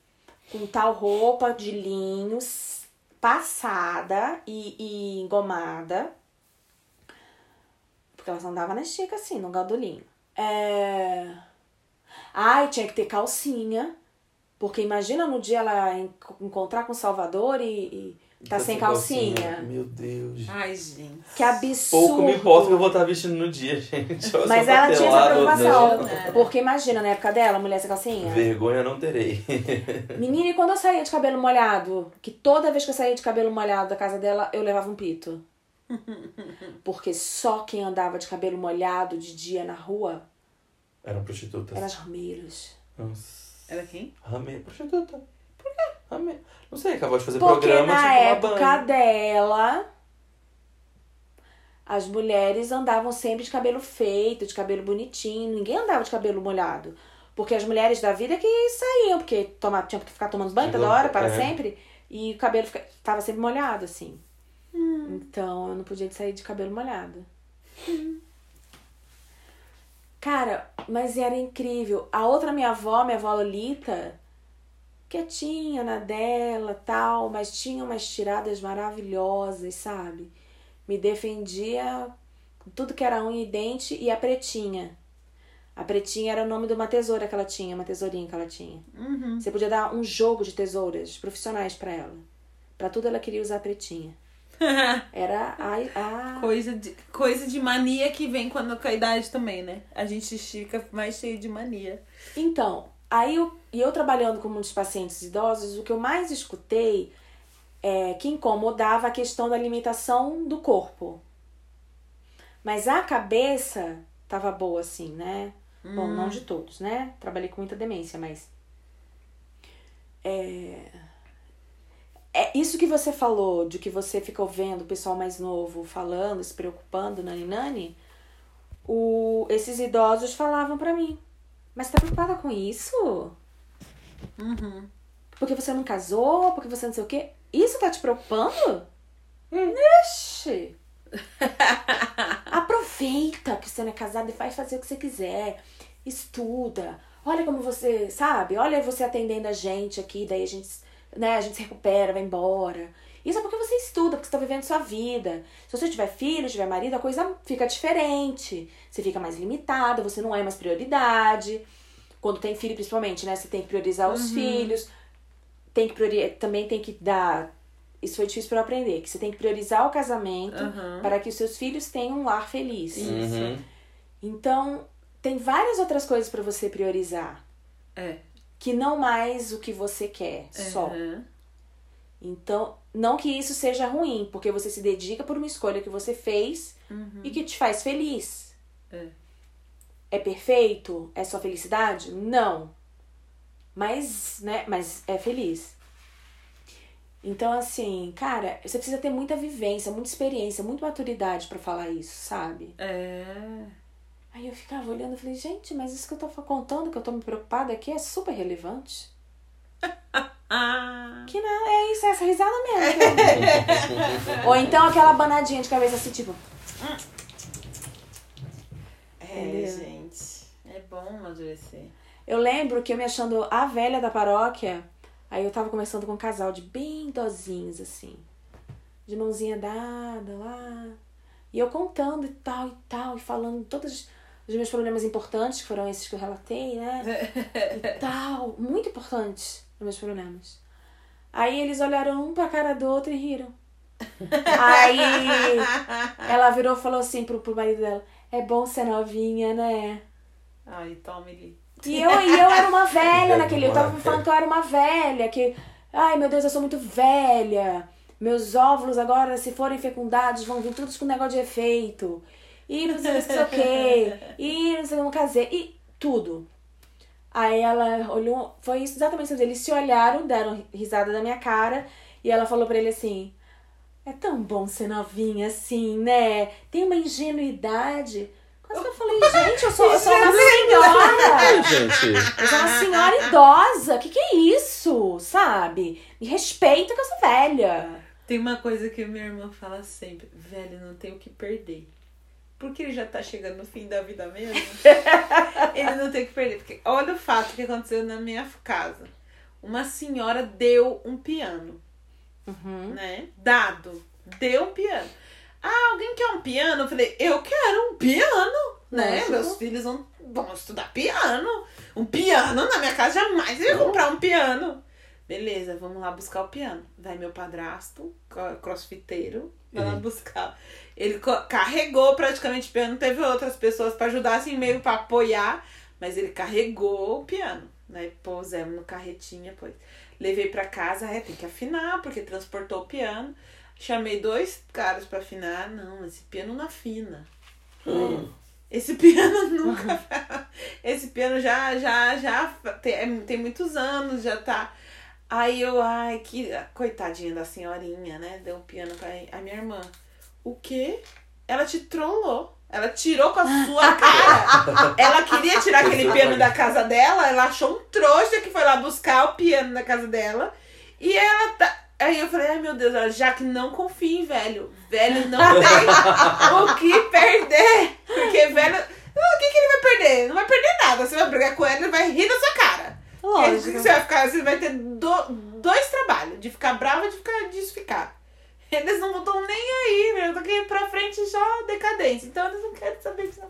com tal roupa de linho, s- passada e, e engomada. Porque ela só andava na estica assim, no gadolinho. É... Ai, tinha que ter calcinha. Porque imagina no dia ela en- encontrar com o Salvador e, e tá sem calcinha. Meu Deus. Ai, gente. Que absurdo. Pouco me importa que eu vou estar vestindo no dia, <laughs> gente. Eu Mas ela tinha essa papelado, preocupação. né? Porque imagina, na época dela, mulher sem calcinha. Vergonha não terei. <laughs> Menina, e quando eu saía de cabelo molhado, que toda vez que eu saía de cabelo molhado da casa dela, eu levava um pito. <laughs> Porque só quem andava de cabelo molhado de dia na rua Eram prostitutas. eram as. Nossa. Era quem? Ramei, prostituta. Por quê? Ramei. Não sei, acabou de fazer Porque programa, na tinha que tomar época banho. dela, as mulheres andavam sempre de cabelo feito, de cabelo bonitinho. Ninguém andava de cabelo molhado. Porque as mulheres da vida que saíam, porque toma, tinham que ficar tomando banho toda hora, para É. sempre. E o cabelo fica, tava sempre molhado, assim. Então eu não podia sair de cabelo molhado. Cara, mas era incrível. A outra minha avó, minha avó Lolita, quietinha na dela, tal, mas tinha umas tiradas maravilhosas, sabe? Me defendia com tudo que era unha e dente e a pretinha. A pretinha era o nome de uma tesoura que ela tinha, uma tesourinha que ela tinha. Uhum. Você podia dar um jogo de tesouras profissionais pra ela. Pra tudo ela queria usar a pretinha. <laughs> Era a, a coisa, de, coisa de mania que vem quando, com a idade também, né? A gente fica mais cheio de mania. Então, aí eu, e eu trabalhando com muitos pacientes idosos, o que eu mais escutei é que incomodava a questão da limitação do corpo. Mas a cabeça tava boa assim, né? Bom, não de todos, né? Trabalhei com muita demência, mas. É... é isso que você falou, de que você ficou vendo o pessoal mais novo falando, se preocupando, nani nani. O... Esses idosos falavam pra mim. Mas tá preocupada com isso? Uhum. Porque você não casou? Porque você não sei o quê? Isso tá te preocupando? Ixi! <laughs> Aproveita que você não é casada e faz fazer o que você quiser. Estuda. Olha como você, sabe? Olha você atendendo a gente aqui, daí a gente, né, a gente se recupera, vai embora. Isso é porque você estuda, porque você tá vivendo sua vida. Se você tiver filho, tiver marido, a coisa fica diferente. Você fica mais limitada, você não é mais prioridade. Quando tem filho, principalmente, né? Você tem que priorizar os filhos. Tem que priori... Também tem que dar. Isso foi difícil pra eu aprender. Que você tem que priorizar o casamento Aham. para que os seus filhos tenham um lar feliz. Uhum. Então, tem várias outras coisas pra você priorizar. É. Que não mais o que você quer, só. Uhum. Então, não que isso seja ruim, porque você se dedica por uma escolha que você fez e que te faz feliz. É. É perfeito? É sua felicidade? Não. Mas, né, mas é feliz. Então, assim, cara, você precisa ter muita vivência, muita experiência, muita maturidade pra falar isso, sabe? É. Aí eu ficava olhando e falei, gente, mas isso que eu tô contando, que eu tô me preocupada aqui, é super relevante. <laughs> Que não, é isso, é essa risada mesmo. que <laughs> eu. Ou então aquela banadinha de cabeça assim, tipo, É, Entendeu? gente. É bom amadurecer. Eu lembro que eu me achando a velha da paróquia, aí eu tava conversando com um casal de bem idosinhos, assim. De mãozinha dada lá. E eu contando e tal e tal, e falando todos os meus problemas importantes, que foram esses que eu relatei, né? e <laughs> tal. Muito importantes os meus problemas. Aí eles olharam um pra cara do outro e riram. Aí ela virou e falou assim pro, pro marido dela: É bom ser novinha, né? Ai, tome-lhe. E eu, e eu era uma velha naquele. Eu tava me falando que eu era uma velha, que. Ai, meu Deus, eu sou muito velha. Meus óvulos agora, se forem fecundados, vão vir todos com negócio de efeito. E não sei, não sei o quê. E não sei como casei. E tudo. Aí ela olhou. Foi isso exatamente isso. Eles se olharam, deram risada da minha cara. E ela falou pra ele assim: É tão bom ser novinha assim, né? Tem uma ingenuidade. Quase que eu falei, gente, eu sou, eu sou uma senhora. Gente. Eu sou uma senhora idosa. Que que é isso? Sabe? Me respeita que eu sou velha. Tem uma coisa que minha irmã fala sempre: velho, não tem o que perder. Porque ele já tá chegando no fim da vida mesmo. <laughs> ele não tem que perder. Porque olha o fato que aconteceu na minha casa. Uma senhora deu um piano, Uhum. né? Dado. Deu um piano. Ah, alguém quer um piano? Eu falei, eu quero um piano, né? Lógico. Meus filhos vão, vão estudar piano. Um piano na minha casa jamais eu ia comprar um piano. Beleza, vamos lá buscar o piano. Vai meu padrasto, crossfiteiro, vai lá Uhum. buscar. Ele carregou praticamente o piano, teve outras pessoas pra ajudar, assim, meio pra apoiar, mas ele carregou o piano, né? Pusemos no carretinho, depois. Levei pra casa, é, tem que afinar, porque transportou o piano. Chamei dois caras pra afinar. Não, esse piano não afina. Esse <laughs> piano nunca. <laughs> Esse piano já, já, já tem, tem muitos anos, já tá. Aí eu, ai, que. Coitadinha da senhorinha, né? Deu um piano pra a minha irmã. O quê? Ela te trollou. Ela tirou com a sua <laughs> cara. ela queria tirar aquele piano da casa dela, ela achou um trouxa que foi lá buscar o piano na casa dela. E ela tá. Aí eu falei, ai meu Deus, já que não confia em velho. Velho não <laughs> tem o que perder. Porque velho. O que, que ele vai perder? Não vai perder nada. Você vai brigar com ele, ele vai rir da sua cara. Lógico. Você vai ficar, você vai ter do, dois trabalhos, de ficar brava e de ficar desficar. Eles não estão nem aí, meu. Eu tô aqui pra frente só decadência. Então eles não querem saber disso.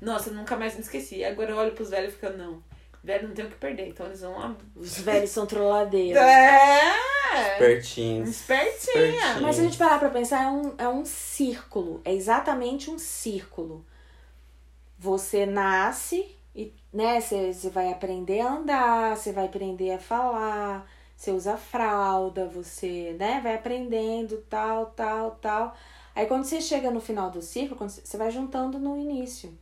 Nossa, eu nunca mais me esqueci. Agora eu olho pros velhos e fico, não. Velho não tem o que perder. Então eles vão lá. Os velhos são trolladeiros. É! Espertinhos. Espertinha. Mas se a gente parar pra pensar, é um, é um círculo. É exatamente um círculo. Você nasce e, né, você vai aprender a andar, você vai aprender a falar, você usa fralda, você, né, vai aprendendo tal, tal, tal. Aí quando você chega no final do ciclo, você vai juntando no início.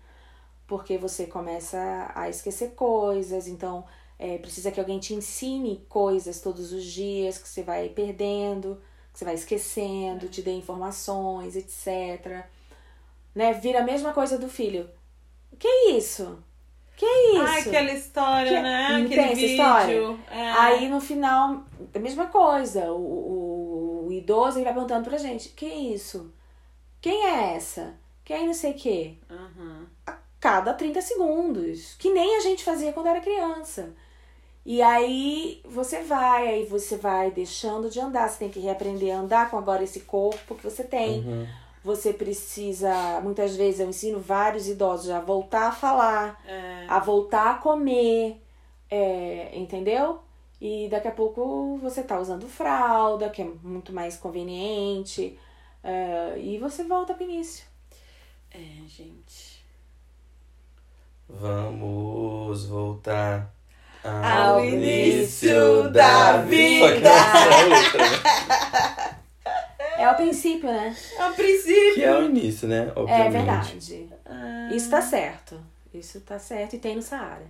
Porque você começa a esquecer coisas, então é, precisa que alguém te ensine coisas todos os dias que você vai perdendo, que você vai esquecendo, te dê informações, etc. Né? Vira a mesma coisa do filho. Que isso? Que isso? Ai, aquela história, Que- né? não Aquele tem essa vídeo. história? É. Aí no final, a mesma coisa. O, o, o idoso ele vai perguntando pra gente: Que isso? Quem é essa? Quem não sei o quê? Uhum. cada 30 segundos, que nem a gente fazia quando era criança. E aí você vai, aí você vai deixando de andar, você tem que reaprender a andar com agora esse corpo que você tem. Uhum. Você precisa, muitas vezes eu ensino vários idosos a voltar a falar, É. a voltar a comer, é, entendeu? E daqui a pouco você tá usando fralda, que é muito mais conveniente, é, e você volta pro início. É, gente. Vamos voltar Ao início da Só que vida. é outra, né? <laughs> É o princípio, né? A princípio. Que é o início, né? É Obviamente. verdade. Ah. Isso tá certo. Isso tá certo e tem no Saara.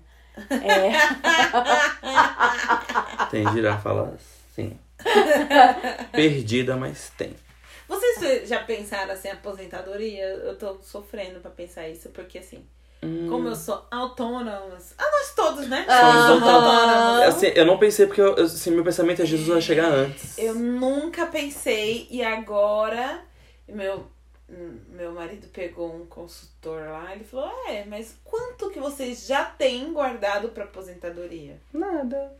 É, <laughs> Tem girafa lá, sim. <laughs> Perdida, mas tem. Vocês já pensaram assim, aposentadoria? Eu tô sofrendo pra pensar isso, porque assim, Hum. como eu sou autônoma. Ah, nós todos, né? Somos autônomos. Assim, eu não pensei porque eu, assim, meu pensamento é Jesus vai chegar antes. Eu nunca pensei, e agora meu, meu marido pegou um consultor lá, ele falou, é, mas quanto que vocês já têm guardado pra aposentadoria? Nada.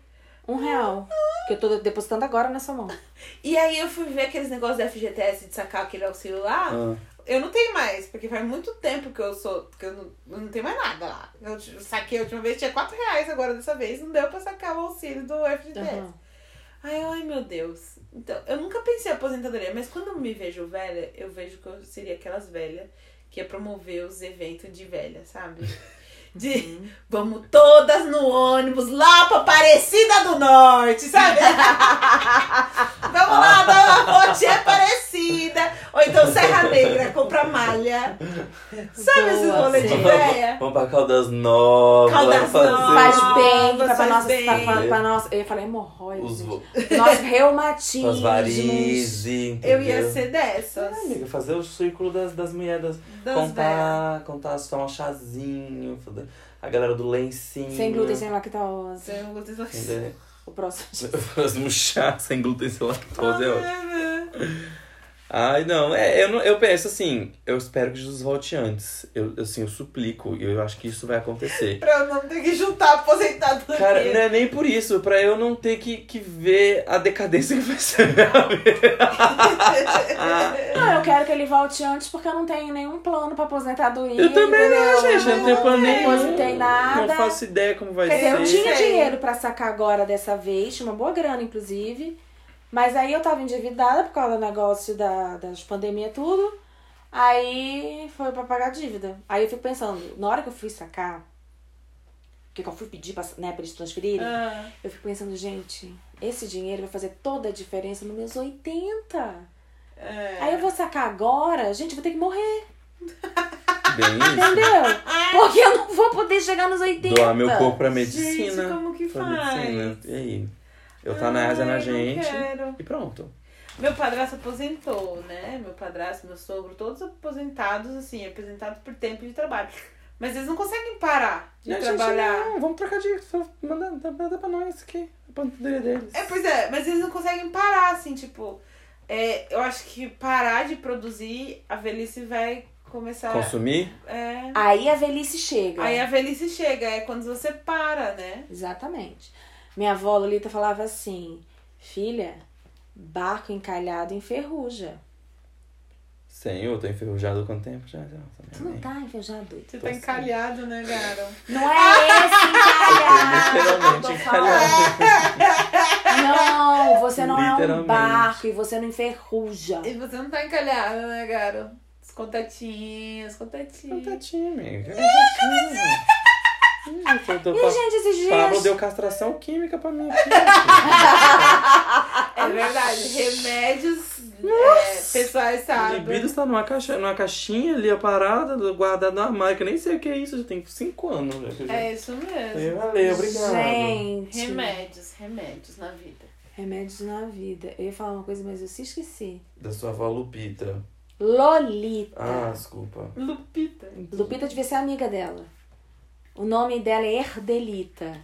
um real. Que eu tô depositando agora na sua mão. <laughs> E aí eu fui ver aqueles negócios da FGTS de sacar aquele auxílio lá. Ah, Eu não tenho mais, porque faz muito tempo que eu sou. que eu não, eu não tenho mais nada lá. Eu saquei a última vez, tinha 4 reais agora dessa vez, não deu pra sacar o auxílio do FGTS. Aham. Ai, ai, meu Deus. Então, eu nunca pensei em aposentadoria, mas quando eu me vejo velha, eu vejo que eu seria aquelas velhas que ia promover os eventos de velha, sabe? <laughs> De vamos todas no ônibus lá pra Aparecida do Norte, sabe? <laughs> vamos lá dar uma voltinha Aparecida. Ou então Serra Negra, comprar malha. Sabe esse Boa, rolê de velha? Vamos pra Caldas Novas. Caldas fazer Novas. Faz bem pra, pra, faz nossa, bem. pra, pra, pra nossa. Eu ia falar hemorroida. Os Nós reumatismos. as varizes, Eu ia ser dessas. Ah, amiga, fazer o círculo das, das mulheres, das, Das velhas. contar, contar, tomar um chazinho, fazer- a galera do lencinho. Sem glúten, sem lactose. Sem glúten, sem Entendeu? O próximo. <laughs> Fazer um chá sem glúten, sem lactose, é ótimo. ótimo. Ai, não, é, eu, não, eu penso assim, eu espero que Jesus volte antes. Eu, assim, eu suplico, e eu acho que isso vai acontecer. Pra eu não ter que juntar aposentadoria. Cara, não é nem por isso, pra eu não ter que, que ver a decadência que vai ser minha vida. <laughs> Não, eu quero que ele volte antes porque eu não tenho nenhum plano pra aposentadoria. Eu também entendeu? não, gente, eu não tenho plano nenhum. depositei nada. Não faço ideia como vai Quer dizer, eu ser. tinha Sei. dinheiro pra sacar agora dessa vez, tinha uma boa grana, inclusive. Mas aí eu tava endividada por causa do negócio da, das pandemias e tudo. Aí foi pra pagar a dívida. Aí eu fico pensando, na hora que eu fui sacar, que eu fui pedir pra, né, pra eles transferirem, Ah, eu fico pensando, gente, esse dinheiro vai fazer toda a diferença nos meus 80. é. Aí eu vou sacar agora, gente, vou ter que morrer, Bem isso. entendeu? Porque eu não vou poder chegar nos 80. Doar meu corpo pra medicina. Gente, como que pra faz? medicina. E aí? Eu tá na asa Ai, na não gente. quero. E pronto. Meu padrasto aposentou, né? Meu padrasto, meu sogro, todos aposentados, assim, aposentados por tempo de trabalho. Mas eles não conseguem parar de E a gente, trabalhar. não, vamos trocar de. só Manda, dá, dá pra nós aqui. A pantadeira deles. É, pois é, mas eles não conseguem parar, assim, tipo. É, eu acho que parar de produzir, a velhice vai começar. Consumir? É. Aí a velhice chega. Aí a velhice chega, é quando você para, né? Exatamente. Minha avó Lolita falava assim: Filha, barco encalhado enferruja. Senhor, tô enferrujado há quanto tempo já? já Tu não tá enferrujado, doido? Você Tô tá encalhado, né, Garo? Não é esse encalhado! <laughs> Literalmente tô encalhado. Não, você não é um barco e você não enferruja. E você não tá encalhado, né, Garo? Os contatinhos, os contatinhos. Contatinho, amiga. Contatinho. Tô E, pa- gente, esses Pablo dias. deu castração química pra mim. É verdade, remédios é, pessoais, A sabe? libido está numa, caixa, numa caixinha ali, a parada, guardada armário, que eu nem sei o que é isso, já tem 5 anos. Já eu já... É isso mesmo. Valeu, obrigado. Gente. Remédios, remédios na vida. Remédios na vida. Eu ia falar uma coisa, mas eu se esqueci. Da sua avó Lupita. Lolita. Ah, desculpa. Lupita. Lupita devia ser amiga dela. O nome dela é Erdelita.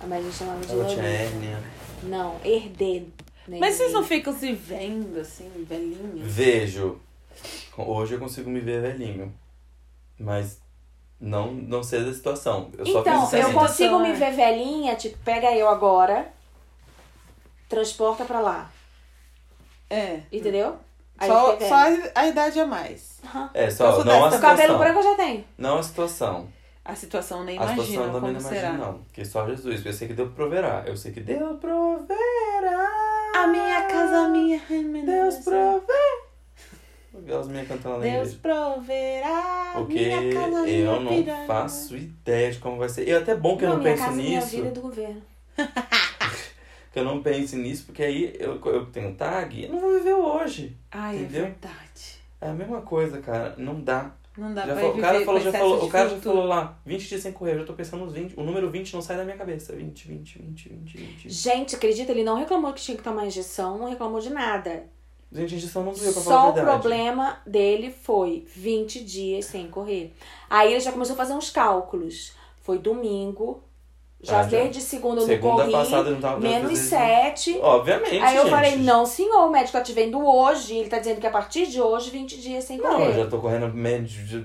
Ah, Mas a gente chamava de Ela tinha hérnia. Não, Herde. né? Mas vocês não ficam se vendo assim, velhinhos? Vejo. Hoje eu consigo me ver velhinho. Mas não, não sei da situação. Eu só Então, fiz eu consigo me ver velhinha, tipo, pega eu agora, transporta pra lá. É. Entendeu? Aí Só, só a idade a mais. Aham. É, só, sou não a dessa. O cabelo situação. branco eu já tenho. Não a situação. A situação nem A situação eu também como não será. imagino, não. Porque só Jesus. Eu sei que Deus proverá. Eu sei que Deus proverá. A minha casa, a minha Deus provê. Aquelas minhas cantando na Deus igreja. proverá. Porque minha casa, eu minha não piranha. faço ideia de como vai ser. E é até bom que eu não, não minha penso casa, minha nisso. vida é do governo. <laughs> Que eu não pense nisso, porque aí eu, eu tenho tag e eu não vou viver hoje. Ai, Entendeu? é verdade. É a mesma coisa, cara. Não dá. Não dá Já pra falou- o cara falou, já falou, o cara já falou lá, 20 dias sem correr, eu já tô pensando nos 20. O número 20 não sai da minha cabeça. 20, 20, 20, 20, 20. Gente, acredita, ele não reclamou que tinha que tomar injeção, não reclamou de nada. Gente, a injeção não doeu pra falar Só o problema dele foi 20 dias sem correr. Aí ele já começou a fazer uns cálculos. Foi domingo, já Ah, desde segunda eu não Segunda corri, passada não tava menos 7. Obviamente, Aí eu gente. falei, não senhor, o médico tá te vendo hoje, ele tá dizendo que a partir de hoje, 20 dias sem Não, correr. eu já tô correndo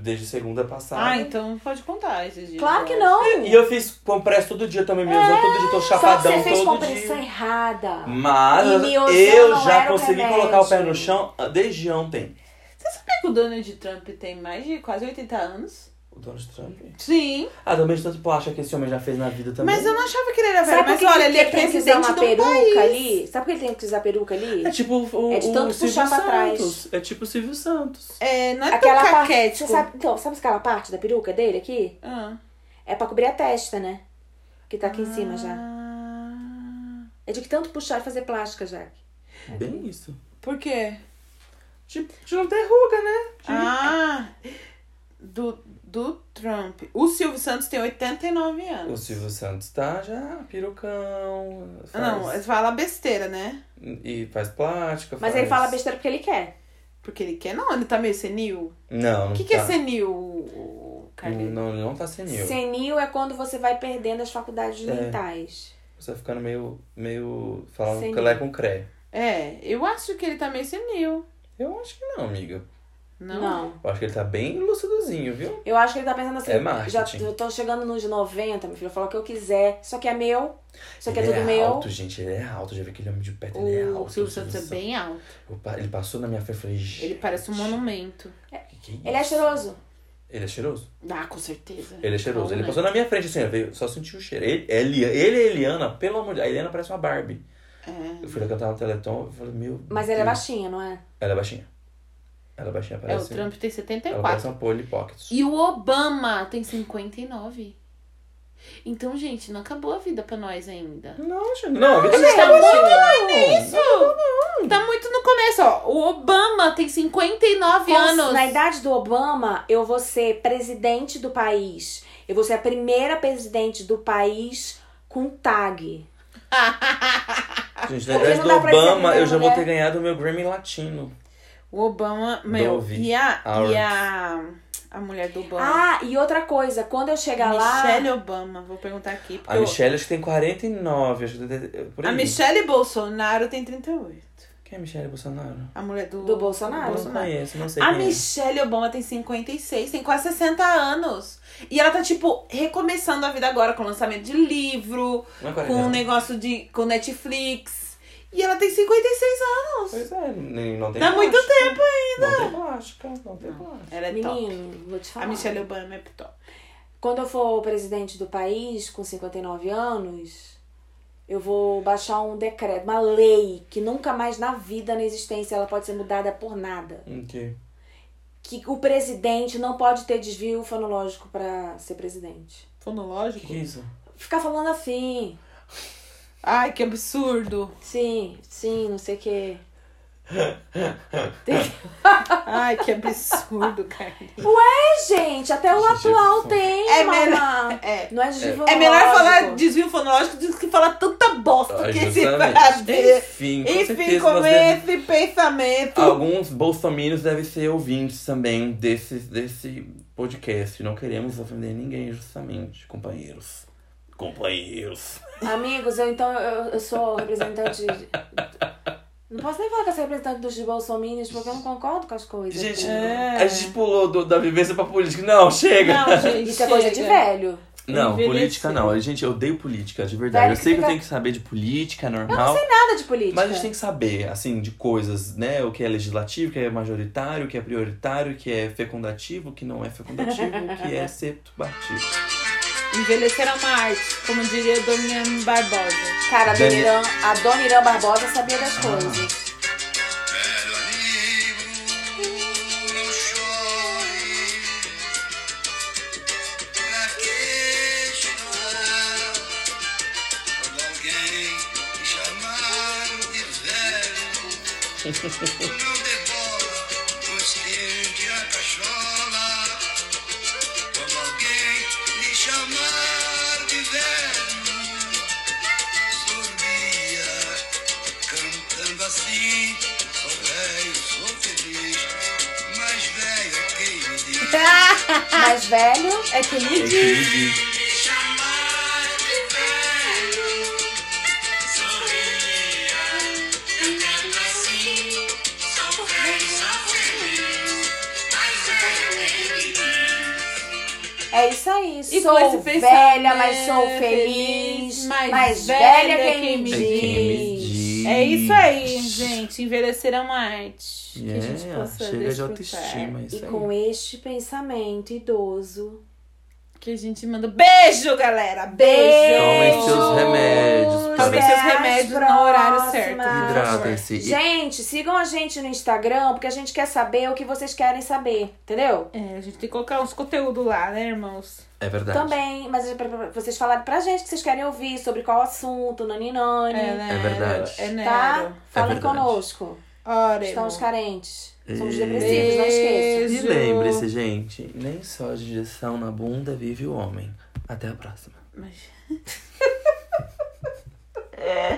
desde segunda passada. Ah, então pode contar esses dias. Claro que não. E eu fiz compressa todo dia também, me usando todo dia, tô Só que chapadão você fez todo compressão dia. errada. Mas E eu não já consegui remédio. colocar o pé no chão desde ontem. Você sabia que o Donald Trump tem mais de quase 80 anos? O Donald Trump. Sim. Ah, também de tanto plástico que esse homem já fez na vida também. Mas eu não achava que ele era velho. Sabe Mas olha, que ele é tem que usar presidente uma do peruca país. ali? Sabe por que ele tem que usar peruca ali? É tipo o, É de o tanto Silvio puxar pra trás. Santos. É tipo o Silvio Santos. É, não é Aquela tão parte. caquético. Sabe, então, sabe aquela parte da peruca dele aqui? Ah. É pra cobrir a testa, né? Que tá aqui em cima já. Ah. É de que tanto puxar e fazer plástica, Jaque. Bem isso. Por quê? Tipo, de não ter ruga, né? De- Ah, do, do Trump. O Silvio Santos tem 89 anos. O Silvio Santos tá já pirucão. Ah, Não, faz- ele fala besteira, né? E faz plástica. Mas faz... ele fala besteira porque ele quer. Porque ele quer. Não, ele tá meio senil. Não, não O que, que tá. é senil, o Carlinhos? Não, ele não tá senil. Senil é quando você vai perdendo as faculdades É. mentais. Você vai ficando meio. meio. falando Senil. que ela é com cré. É, eu acho que ele tá meio senil. Eu acho que não, amiga. Não? Não. Eu acho que ele tá bem lucidozinho, viu? Eu acho que ele tá pensando assim, É marketing. já eu tô chegando nos 90, meu filho, eu falo o que eu quiser. Isso aqui é meu, isso aqui ele é tudo meu. alto, gente. Ele é alto. Já vi aquele homem de perto. ele é O alto. Silvio Santos é bem alto. Eu Ele passou na minha frente e falei, gente. Ele parece um monumento. que que é Ele é cheiroso. Ele é cheiroso? Ah, com certeza. Ele é cheiroso. Ele Monumento. passou na minha frente assim, eu veio, só senti o cheiro. Ele, ele, ele e a Eliana, pelo amor de Deus. A Eliana parece uma Barbie. É. Eu fui lá cantar no Teleton eu falei, meu. Mas ele é Deus. baixinho, não é? Ela é baixinha. Ela é baixinha, É, o parece. Trump tem ela parece 74. uma Polly Pockets. E o Obama tem 59. Então, gente, não acabou a vida pra nós ainda. Não, gente. Não, a vida A gente tá não. muito lá início. Tá muito no começo, ó. O Obama tem 59 Com- anos. Na idade do Obama, eu vou ser presidente do país. Eu vou ser a primeira presidente do país com tag. <laughs> Gente, na Porque idade não do Obama, eu já vou mulher. ter ganhado o meu Grammy Latino. O Obama, meu, Dove e a, e a, a mulher do Obama. Ah, e outra coisa, quando eu chegar lá. Michelle Obama, vou perguntar aqui. A eu- Michelle acho que tem 49, acho que por aí. a Michelle Bolsonaro tem 38. Quem é Michelle Bolsonaro? A mulher do, Do Bolsonaro? Eu não conheço, não sei A é. Michelle Obama tem 56, tem quase 60 anos. E ela tá, tipo, recomeçando a vida agora com lançamento de livro, é com um negócio de. com Netflix. E ela tem 56 anos. Pois é, nem, não tem Dá muito plástica. tempo ainda. Não tem plástica, não tem plástica. Ela é top. Menino, vou te falar. A Michelle Obama é top. Quando eu for presidente do país, com 59 anos, eu vou baixar um decreto, uma lei que nunca mais na vida, na existência, ela pode ser mudada por nada. Ok. Que o presidente não pode ter desvio fonológico pra ser presidente. Fonológico? que, que é isso? Ficar falando assim, Ai, que absurdo. sim, sim, não sei o quê. <laughs> Ai, que absurdo, cara. É, gente, até o atual tem, É melhor- é. Não é É melhor falar desvio fonológico do que falar tanta bosta Ah, que se. Enfim, com Enfim, com você deve- esse pensamento. Alguns bolsominions devem ser ouvintes também desse, desse podcast. Não queremos ofender ninguém, justamente, companheiros. Companheiros. Amigos, eu então eu, eu sou representante. de- Não posso nem falar que eu sou representante dos bolsominions, porque eu não concordo com as coisas. Gente, É. a gente pulou do- da vivência pra política. Não, chega! Não, gente, <laughs> Isso é coisa de velho. Não, Envelheceu. política não. Gente, eu odeio política, de verdade. Velho eu sei que eu tenho que saber de política, é normal. Nada de política. Mas a gente tem que saber, assim, de coisas, né? O que é legislativo, o que é majoritário, o que é prioritário, o que é fecundativo, o que não é fecundativo, o que é <laughs> setubativo. Envelhecer é uma arte, como diria Dona Barbosa. Cara, a Dona, Irã, a Dona Irã Barbosa sabia das coisas. <laughs> velho é quem me diz. é isso aí. E sou com esse velha, mas sou pensamento feliz. mais mais velha velha é quem, me me É quem me diz. diz. É isso aí, gente. Envelhecer é uma arte. Que a gente Yeah, possa chega de autoestima, é isso E aí. com este pensamento idoso. Que a gente manda. Beijo, galera! Beijo! Tomem seus remédios. Tomem seus remédios no horário certo. favor. Hidratem-se. Gente, sigam a gente no Instagram, porque a gente quer saber o que vocês querem saber, entendeu? É, a gente tem que colocar uns conteúdos lá, né, irmãos? É verdade. Também, mas é vocês falarem pra gente que vocês querem ouvir sobre qual assunto, nani nani, né? É verdade. É né? tá? Falem conosco estão Estamos carentes. Somos e... depressivos, não esqueça. E lembre-se, gente, nem só de digestão na bunda vive o homem. Até a próxima. Mas... é. <laughs>